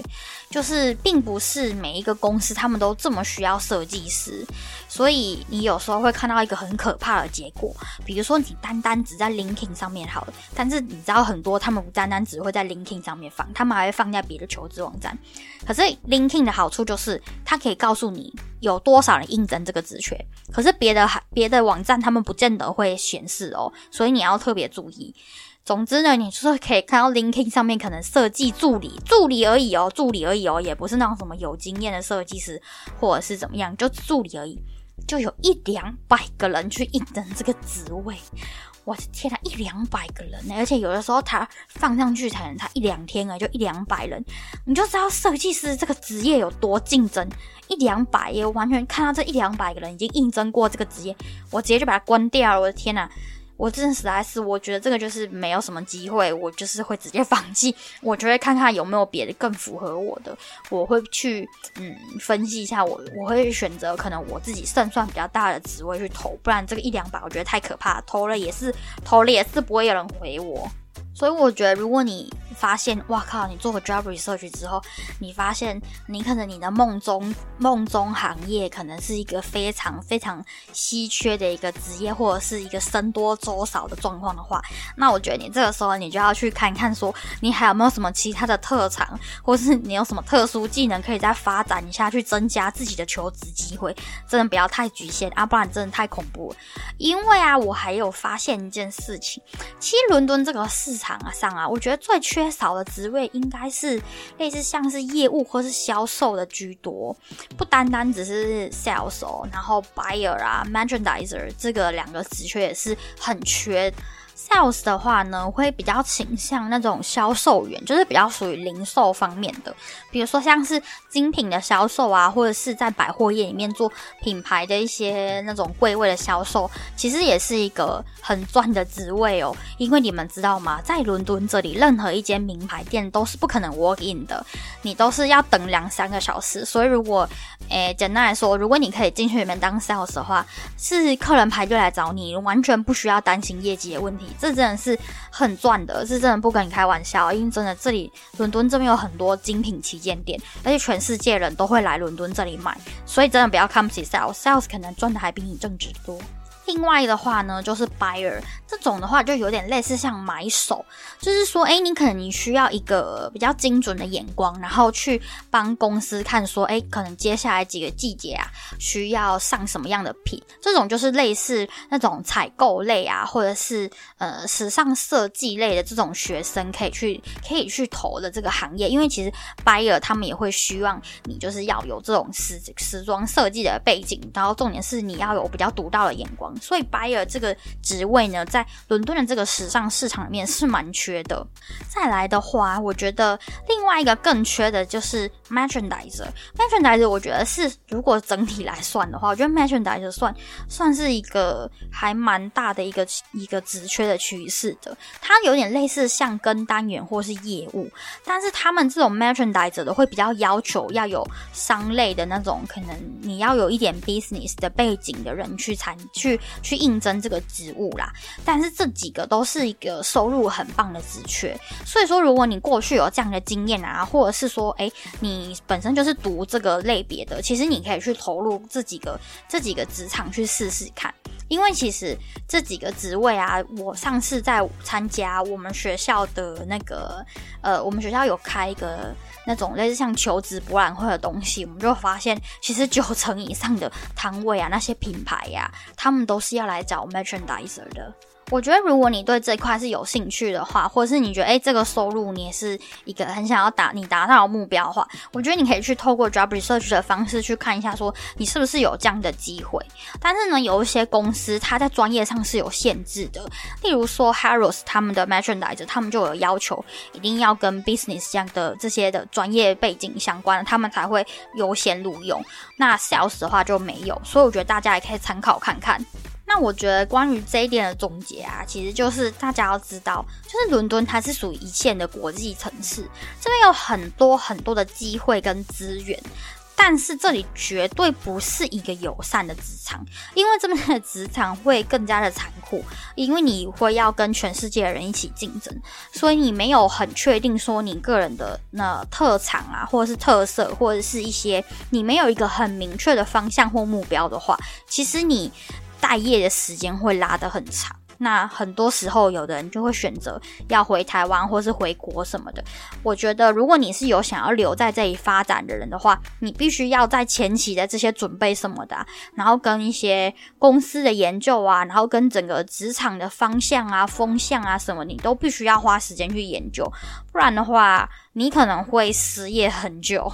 就是并不是每一个公司他们都这么需要设计师，所以你有时候会看到一个很可怕的结果，比如说你单单只在 LinkedIn 上面好了，但是你知道很多他们不单单只会在 LinkedIn 上面放，他们还会放在别的求职网站。可是 LinkedIn 的好处就是它可以告诉你。有多少人应征这个职缺？可是别的还别的网站他们不见得会显示哦，所以你要特别注意。总之呢，你就是可以看到 LinkedIn 上面可能设计助理助理而已哦，助理而已哦，也不是那种什么有经验的设计师或者是怎么样，就助理而已，就有一两百个人去应征这个职位。我的天呐，一两百个人呢，而且有的时候他放上去才能才一两天啊，就一两百人，你就知道设计师这个职业有多竞争。一两百耶，完全看到这一两百个人已经应征过这个职业，我直接就把它关掉了。我的天呐，我真的实在是，我觉得这个就是没有什么机会，我就是会直接放弃。我就会看看有没有别的更符合我的，我会去嗯分析一下，我我会选择可能我自己胜算比较大的职位去投，不然这个一两百我觉得太可怕，投了也是投了也是不会有人回我。所以我觉得，如果你发现，哇靠，你做个 job research 之后，你发现你可能你的梦中梦中行业可能是一个非常非常稀缺的一个职业，或者是一个僧多粥少的状况的话，那我觉得你这个时候你就要去看看，说你还有没有什么其他的特长，或是你有什么特殊技能可以再发展一下，去增加自己的求职机会。真的不要太局限啊，不然真的太恐怖了。因为啊，我还有发现一件事情，其实伦敦这个市场。场上啊，我觉得最缺少的职位应该是类似像是业务或是销售的居多，不单单只是 sales，然后 buyer 啊，merchandiser 这个两个职缺也是很缺。Sales 的话呢，会比较倾向那种销售员，就是比较属于零售方面的，比如说像是精品的销售啊，或者是在百货业里面做品牌的一些那种柜位的销售，其实也是一个很赚的职位哦。因为你们知道吗，在伦敦这里，任何一间名牌店都是不可能 walk in 的，你都是要等两三个小时。所以如果，诶，简单来说，如果你可以进去里面当 sales 的话，是客人排队来找你，完全不需要担心业绩的问题。这真的是很赚的，是真的不跟你开玩笑，因为真的这里伦敦这边有很多精品旗舰店，而且全世界人都会来伦敦这里买，所以真的不要看不起 sales，sales 可能赚的还比你正值多。另外的话呢，就是 buyer 这种的话，就有点类似像买手，就是说，哎，你可能你需要一个比较精准的眼光，然后去帮公司看说，哎，可能接下来几个季节啊，需要上什么样的品，这种就是类似那种采购类啊，或者是呃时尚设计类的这种学生可以去可以去投的这个行业，因为其实 buyer 他们也会希望你就是要有这种时时装设计的背景，然后重点是你要有比较独到的眼光。所以，buyer 这个职位呢，在伦敦的这个时尚市场里面是蛮缺的。再来的话，我觉得另外一个更缺的就是 merchandiser。merchandiser 我觉得是，如果整体来算的话，我觉得 merchandiser 算算是一个还蛮大的一个一个职缺的趋势的。它有点类似像跟单元或是业务，但是他们这种 merchandiser 的会比较要求要有商类的那种，可能你要有一点 business 的背景的人去参去。去应征这个职务啦，但是这几个都是一个收入很棒的职缺，所以说如果你过去有这样的经验啊，或者是说，哎，你本身就是读这个类别的，其实你可以去投入这几个这几个职场去试试看。因为其实这几个职位啊，我上次在参加我们学校的那个，呃，我们学校有开一个那种类似像求职博览会的东西，我们就发现，其实九成以上的摊位啊，那些品牌呀，他们都是要来找 merchandiser 的。我觉得，如果你对这块是有兴趣的话，或者是你觉得哎，这个收入你也是一个很想要达你达到的目标的话，我觉得你可以去透过 job research 的方式去看一下，说你是不是有这样的机会。但是呢，有一些公司它在专业上是有限制的，例如说 Harrods 他们的 merchandiser，他们就有要求一定要跟 business 这样的这些的专业背景相关，他们才会优先录用。那 sales 的话就没有，所以我觉得大家也可以参考看看。那我觉得关于这一点的总结啊，其实就是大家要知道，就是伦敦它是属于一线的国际城市，这边有很多很多的机会跟资源，但是这里绝对不是一个友善的职场，因为这边的职场会更加的残酷，因为你会要跟全世界的人一起竞争，所以你没有很确定说你个人的那特长啊，或者是特色，或者是一些你没有一个很明确的方向或目标的话，其实你。待业的时间会拉得很长，那很多时候有的人就会选择要回台湾或是回国什么的。我觉得，如果你是有想要留在这里发展的人的话，你必须要在前期的这些准备什么的，然后跟一些公司的研究啊，然后跟整个职场的方向啊、风向啊什么，你都必须要花时间去研究，不然的话，你可能会失业很久。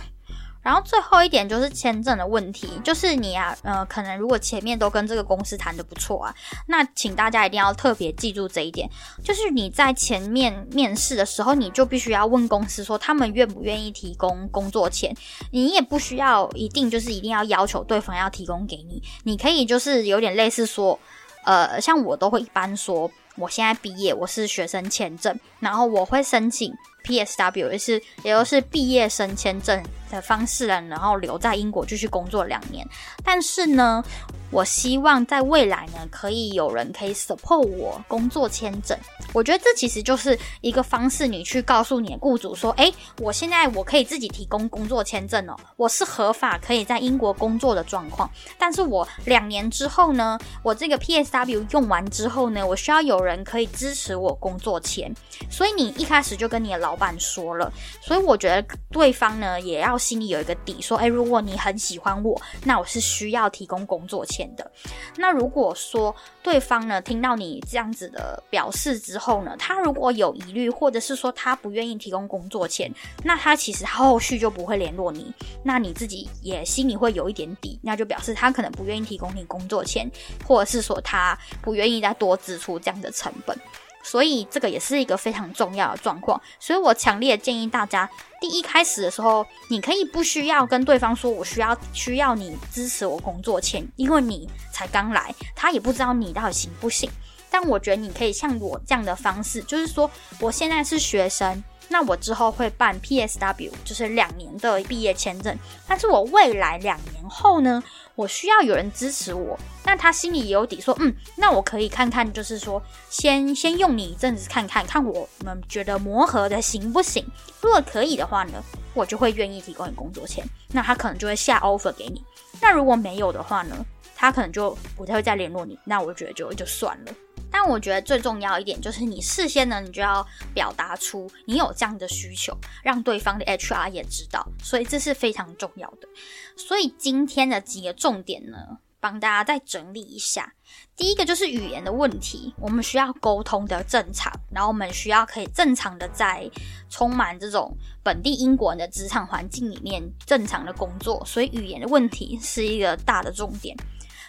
然后最后一点就是签证的问题，就是你啊，呃，可能如果前面都跟这个公司谈的不错啊，那请大家一定要特别记住这一点，就是你在前面面试的时候，你就必须要问公司说他们愿不愿意提供工作签，你也不需要一定就是一定要要求对方要提供给你，你可以就是有点类似说，呃，像我都会一般说，我现在毕业，我是学生签证，然后我会申请。PSW 也是，也就是毕业生签证的方式了，然后留在英国继续工作两年。但是呢，我希望在未来呢，可以有人可以 support 我工作签证。我觉得这其实就是一个方式，你去告诉你的雇主说：“诶，我现在我可以自己提供工作签证哦，我是合法可以在英国工作的状况。但是我两年之后呢，我这个 PSW 用完之后呢，我需要有人可以支持我工作签。所以你一开始就跟你老老板说了，所以我觉得对方呢也要心里有一个底，说：诶，如果你很喜欢我，那我是需要提供工作签的。那如果说对方呢听到你这样子的表示之，后呢，他如果有疑虑，或者是说他不愿意提供工作签，那他其实后续就不会联络你。那你自己也心里会有一点底，那就表示他可能不愿意提供你工作签，或者是说他不愿意再多支出这样的成本。所以这个也是一个非常重要的状况。所以我强烈建议大家，第一开始的时候，你可以不需要跟对方说我需要需要你支持我工作前，因为你才刚来，他也不知道你到底行不行。但我觉得你可以像我这样的方式，就是说，我现在是学生，那我之后会办 PSW，就是两年的毕业签证。但是我未来两年后呢，我需要有人支持我，那他心里也有底，说，嗯，那我可以看看，就是说，先先用你一阵子看看，看我们觉得磨合的行不行？如果可以的话呢，我就会愿意提供你工作签，那他可能就会下 offer 给你。那如果没有的话呢，他可能就不太会再联络你，那我觉得就就算了。但我觉得最重要一点就是，你事先呢，你就要表达出你有这样的需求，让对方的 HR 也知道，所以这是非常重要的。所以今天的几个重点呢，帮大家再整理一下。第一个就是语言的问题，我们需要沟通的正常，然后我们需要可以正常的在充满这种本地英国人的职场环境里面正常的工作，所以语言的问题是一个大的重点。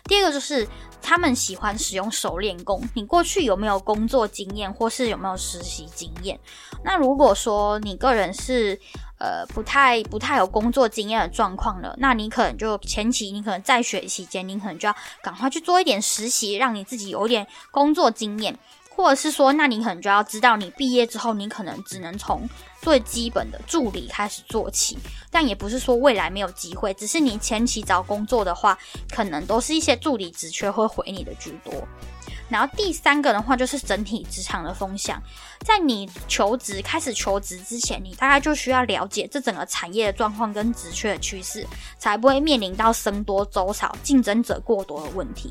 第二个就是他们喜欢使用熟练工。你过去有没有工作经验，或是有没有实习经验？那如果说你个人是呃不太不太有工作经验的状况了，那你可能就前期你可能在学期间，你可能就要赶快去做一点实习，让你自己有点工作经验。或者是说，那你可能就要知道，你毕业之后，你可能只能从最基本的助理开始做起。但也不是说未来没有机会，只是你前期找工作的话，可能都是一些助理职缺会回你的居多。然后第三个的话，就是整体职场的风向。在你求职开始求职之前，你大概就需要了解这整个产业的状况跟职缺的趋势，才不会面临到僧多粥少、竞争者过多的问题。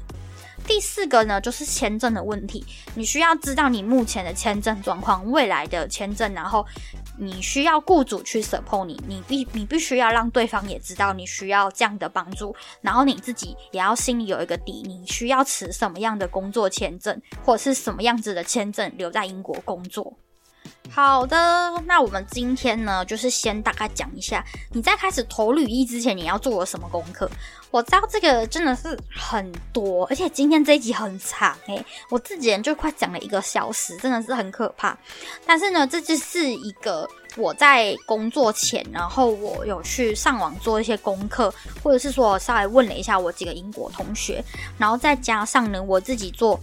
第四个呢，就是签证的问题。你需要知道你目前的签证状况、未来的签证，然后你需要雇主去 support 你，你必你必须要让对方也知道你需要这样的帮助，然后你自己也要心里有一个底，你需要持什么样的工作签证，或者是什么样子的签证留在英国工作。好的，那我们今天呢，就是先大概讲一下，你在开始投履历之前，你要做了什么功课。我知道这个真的是很多，而且今天这一集很长诶，我自己人就快讲了一个小时，真的是很可怕。但是呢，这就是一个我在工作前，然后我有去上网做一些功课，或者是说稍微问了一下我几个英国同学，然后再加上呢，我自己做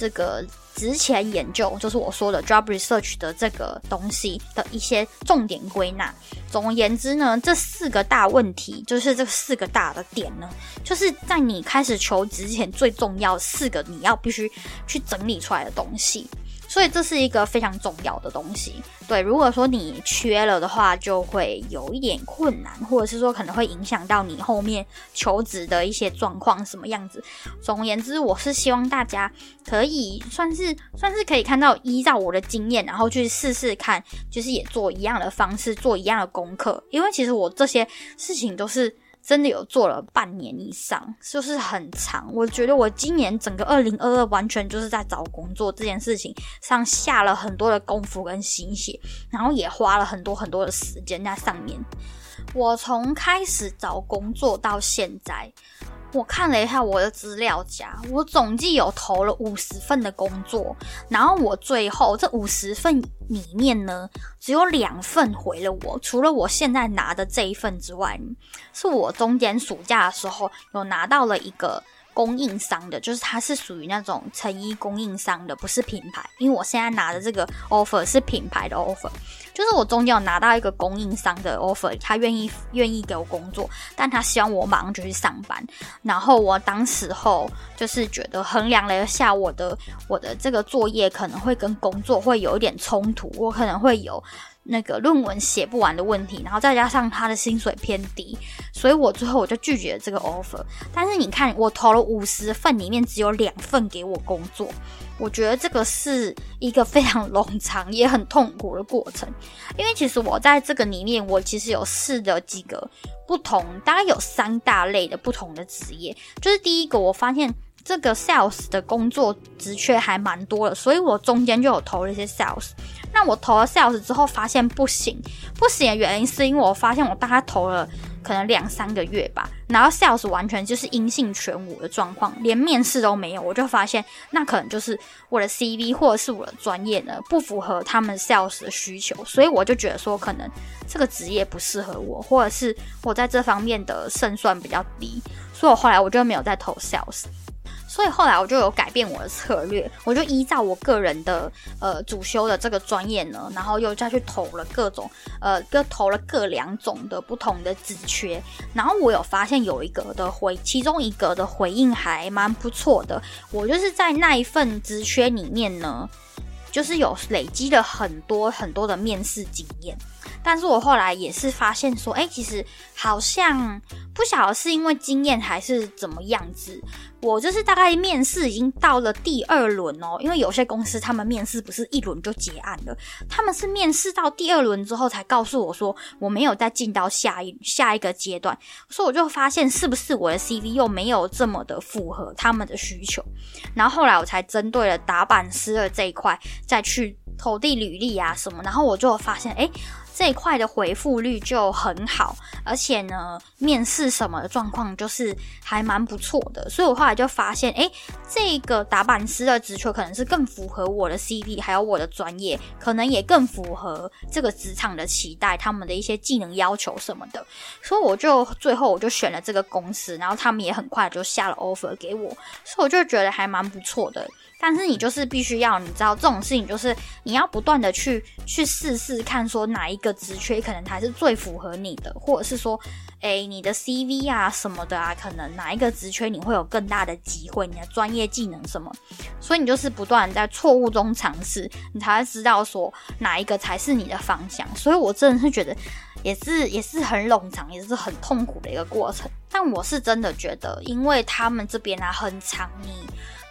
这个。值钱研究就是我说的 job research 的这个东西的一些重点归纳。总而言之呢，这四个大问题就是这四个大的点呢，就是在你开始求职前最重要四个你要必须去整理出来的东西。所以这是一个非常重要的东西，对。如果说你缺了的话，就会有一点困难，或者是说可能会影响到你后面求职的一些状况什么样子。总而言之，我是希望大家可以算是算是可以看到，依照我的经验，然后去试试看，就是也做一样的方式，做一样的功课。因为其实我这些事情都是。真的有做了半年以上，就是很长。我觉得我今年整个二零二二完全就是在找工作这件事情上下了很多的功夫跟心血，然后也花了很多很多的时间在上面。我从开始找工作到现在。我看了一下我的资料夹，我总计有投了五十份的工作，然后我最后这五十份里面呢，只有两份回了我，除了我现在拿的这一份之外，是我中间暑假的时候有拿到了一个。供应商的，就是它是属于那种成衣供应商的，不是品牌。因为我现在拿的这个 offer 是品牌的 offer，就是我中间有拿到一个供应商的 offer，他愿意愿意给我工作，但他希望我马上就去上班。然后我当时候就是觉得衡量了一下我的我的这个作业可能会跟工作会有一点冲突，我可能会有。那个论文写不完的问题，然后再加上他的薪水偏低，所以我最后我就拒绝了这个 offer。但是你看，我投了五十份，里面只有两份给我工作，我觉得这个是一个非常冗长也很痛苦的过程。因为其实我在这个里面，我其实有试了几个不同，大概有三大类的不同的职业。就是第一个，我发现。这个 sales 的工作职缺还蛮多的，所以我中间就有投了一些 sales。那我投了 sales 之后，发现不行，不行的原因是因为我发现我大概投了可能两三个月吧，然后 sales 完全就是阴性全无的状况，连面试都没有。我就发现那可能就是我的 CV 或者是我的专业呢不符合他们 sales 的需求，所以我就觉得说可能这个职业不适合我，或者是我在这方面的胜算比较低，所以我后来我就没有再投 sales。所以后来我就有改变我的策略，我就依照我个人的呃主修的这个专业呢，然后又再去投了各种呃各投了各两种的不同的职缺，然后我有发现有一个的回，其中一个的回应还蛮不错的，我就是在那一份职缺里面呢，就是有累积了很多很多的面试经验。但是我后来也是发现说，哎，其实好像不晓得是因为经验还是怎么样子，我就是大概面试已经到了第二轮哦，因为有些公司他们面试不是一轮就结案的，他们是面试到第二轮之后才告诉我说我没有再进到下一下一个阶段，所以我就发现是不是我的 CV 又没有这么的符合他们的需求，然后后来我才针对了打板师的这一块再去投递履历啊什么，然后我就发现，哎。这一块的回复率就很好，而且呢，面试什么的状况就是还蛮不错的，所以我后来就发现，哎，这个打板师的职缺可能是更符合我的 CV，还有我的专业，可能也更符合这个职场的期待，他们的一些技能要求什么的，所以我就最后我就选了这个公司，然后他们也很快就下了 offer 给我，所以我就觉得还蛮不错的。但是你就是必须要，你知道这种事情就是你要不断的去去试试看，说哪一个职缺可能才是最符合你的，或者是说，诶，你的 CV 啊什么的啊，可能哪一个职缺你会有更大的机会，你的专业技能什么，所以你就是不断在错误中尝试，你才会知道说哪一个才是你的方向。所以我真的是觉得，也是也是很冗长，也是很痛苦的一个过程。但我是真的觉得，因为他们这边啊很长，你。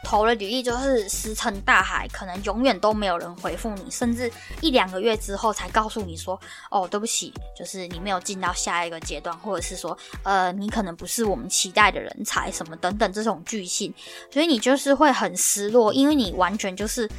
投了履历就是石沉大海，可能永远都没有人回复你，甚至一两个月之后才告诉你说，哦，对不起，就是你没有进到下一个阶段，或者是说，呃，你可能不是我们期待的人才，什么等等这种巨信，所以你就是会很失落，因为你完全就是。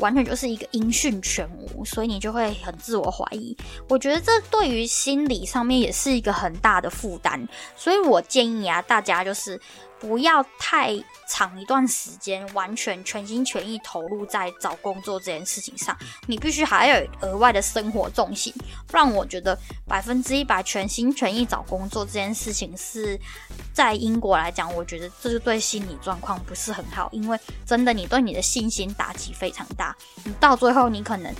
完全就是一个音讯全无，所以你就会很自我怀疑。我觉得这对于心理上面也是一个很大的负担，所以我建议啊，大家就是。不要太长一段时间，完全全心全意投入在找工作这件事情上。你必须还有额外的生活重心，不然我觉得百分之一百全心全意找工作这件事情是在英国来讲，我觉得这是对心理状况不是很好，因为真的你对你的信心打击非常大。你到最后，你可能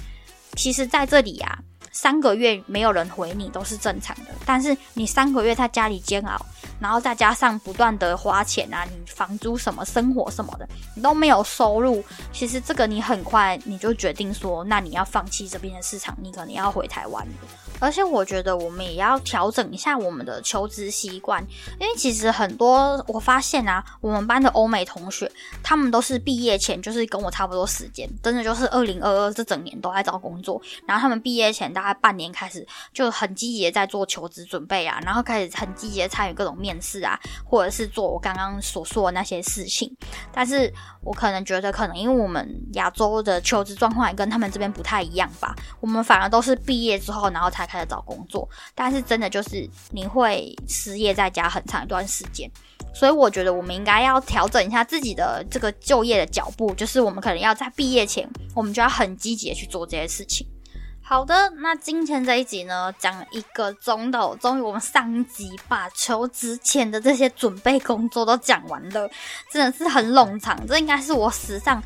其实在这里呀，三个月没有人回你都是正常的，但是你三个月在家里煎熬。然后再加上不断的花钱啊，你房租什么、生活什么的，你都没有收入。其实这个你很快你就决定说，那你要放弃这边的市场，你可能要回台湾。而且我觉得我们也要调整一下我们的求职习惯，因为其实很多我发现啊，我们班的欧美同学，他们都是毕业前就是跟我差不多时间，真的就是二零二二这整年都在找工作。然后他们毕业前大概半年开始就很积极的在做求职准备啊，然后开始很积极的参与各种面试啊，或者是做我刚刚所说的那些事情。但是我可能觉得，可能因为我们亚洲的求职状况也跟他们这边不太一样吧，我们反而都是毕业之后，然后才。始找工作，但是真的就是你会失业在家很长一段时间，所以我觉得我们应该要调整一下自己的这个就业的脚步，就是我们可能要在毕业前，我们就要很积极的去做这些事情。好的，那今天这一集呢，讲一个钟头，终于我们上集把求职前的这些准备工作都讲完了，真的是很冗长，这应该是我史上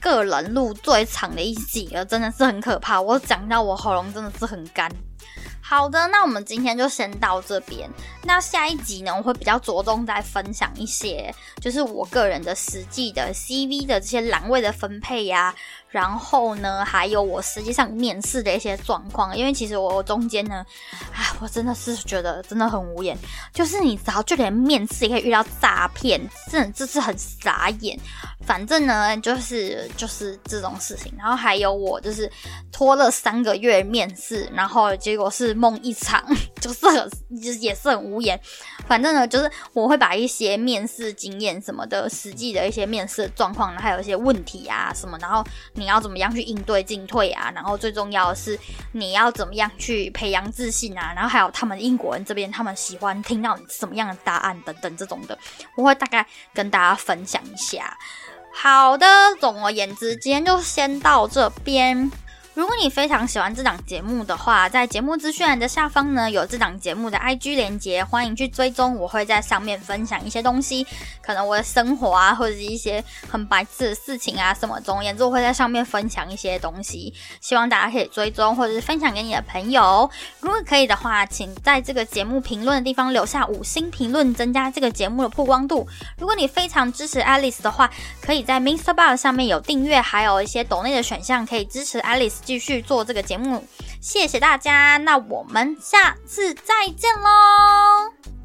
个人录最长的一集了，真的是很可怕，我讲到我喉咙真的是很干。好的，那我们今天就先到这边。那下一集呢，我会比较着重在分享一些，就是我个人的实际的 CV 的这些栏位的分配呀。然后呢，还有我实际上面试的一些状况，因为其实我中间呢，哎，我真的是觉得真的很无言，就是你知道，就连面试也可以遇到诈骗，真的就是很傻眼。反正呢，就是就是这种事情。然后还有我就是拖了三个月面试，然后结果是梦一场，就是很就是也是很无言。反正呢，就是我会把一些面试经验什么的，实际的一些面试状况，还有一些问题啊什么，然后。你要怎么样去应对进退啊？然后最重要的是你要怎么样去培养自信啊？然后还有他们英国人这边，他们喜欢听到什么样的答案等等这种的，我会大概跟大家分享一下。好的，总而言之，今天就先到这边。如果你非常喜欢这档节目的话，在节目资讯栏的下方呢有这档节目的 IG 连接，欢迎去追踪。我会在上面分享一些东西，可能我的生活啊，或者是一些很白痴的事情啊，什么总而言之，我会在上面分享一些东西，希望大家可以追踪或者是分享给你的朋友。如果可以的话，请在这个节目评论的地方留下五星评论，增加这个节目的曝光度。如果你非常支持 Alice 的话，可以在 Mr. Bar 上面有订阅，还有一些抖内的选项，可以支持 Alice。继续做这个节目，谢谢大家，那我们下次再见喽。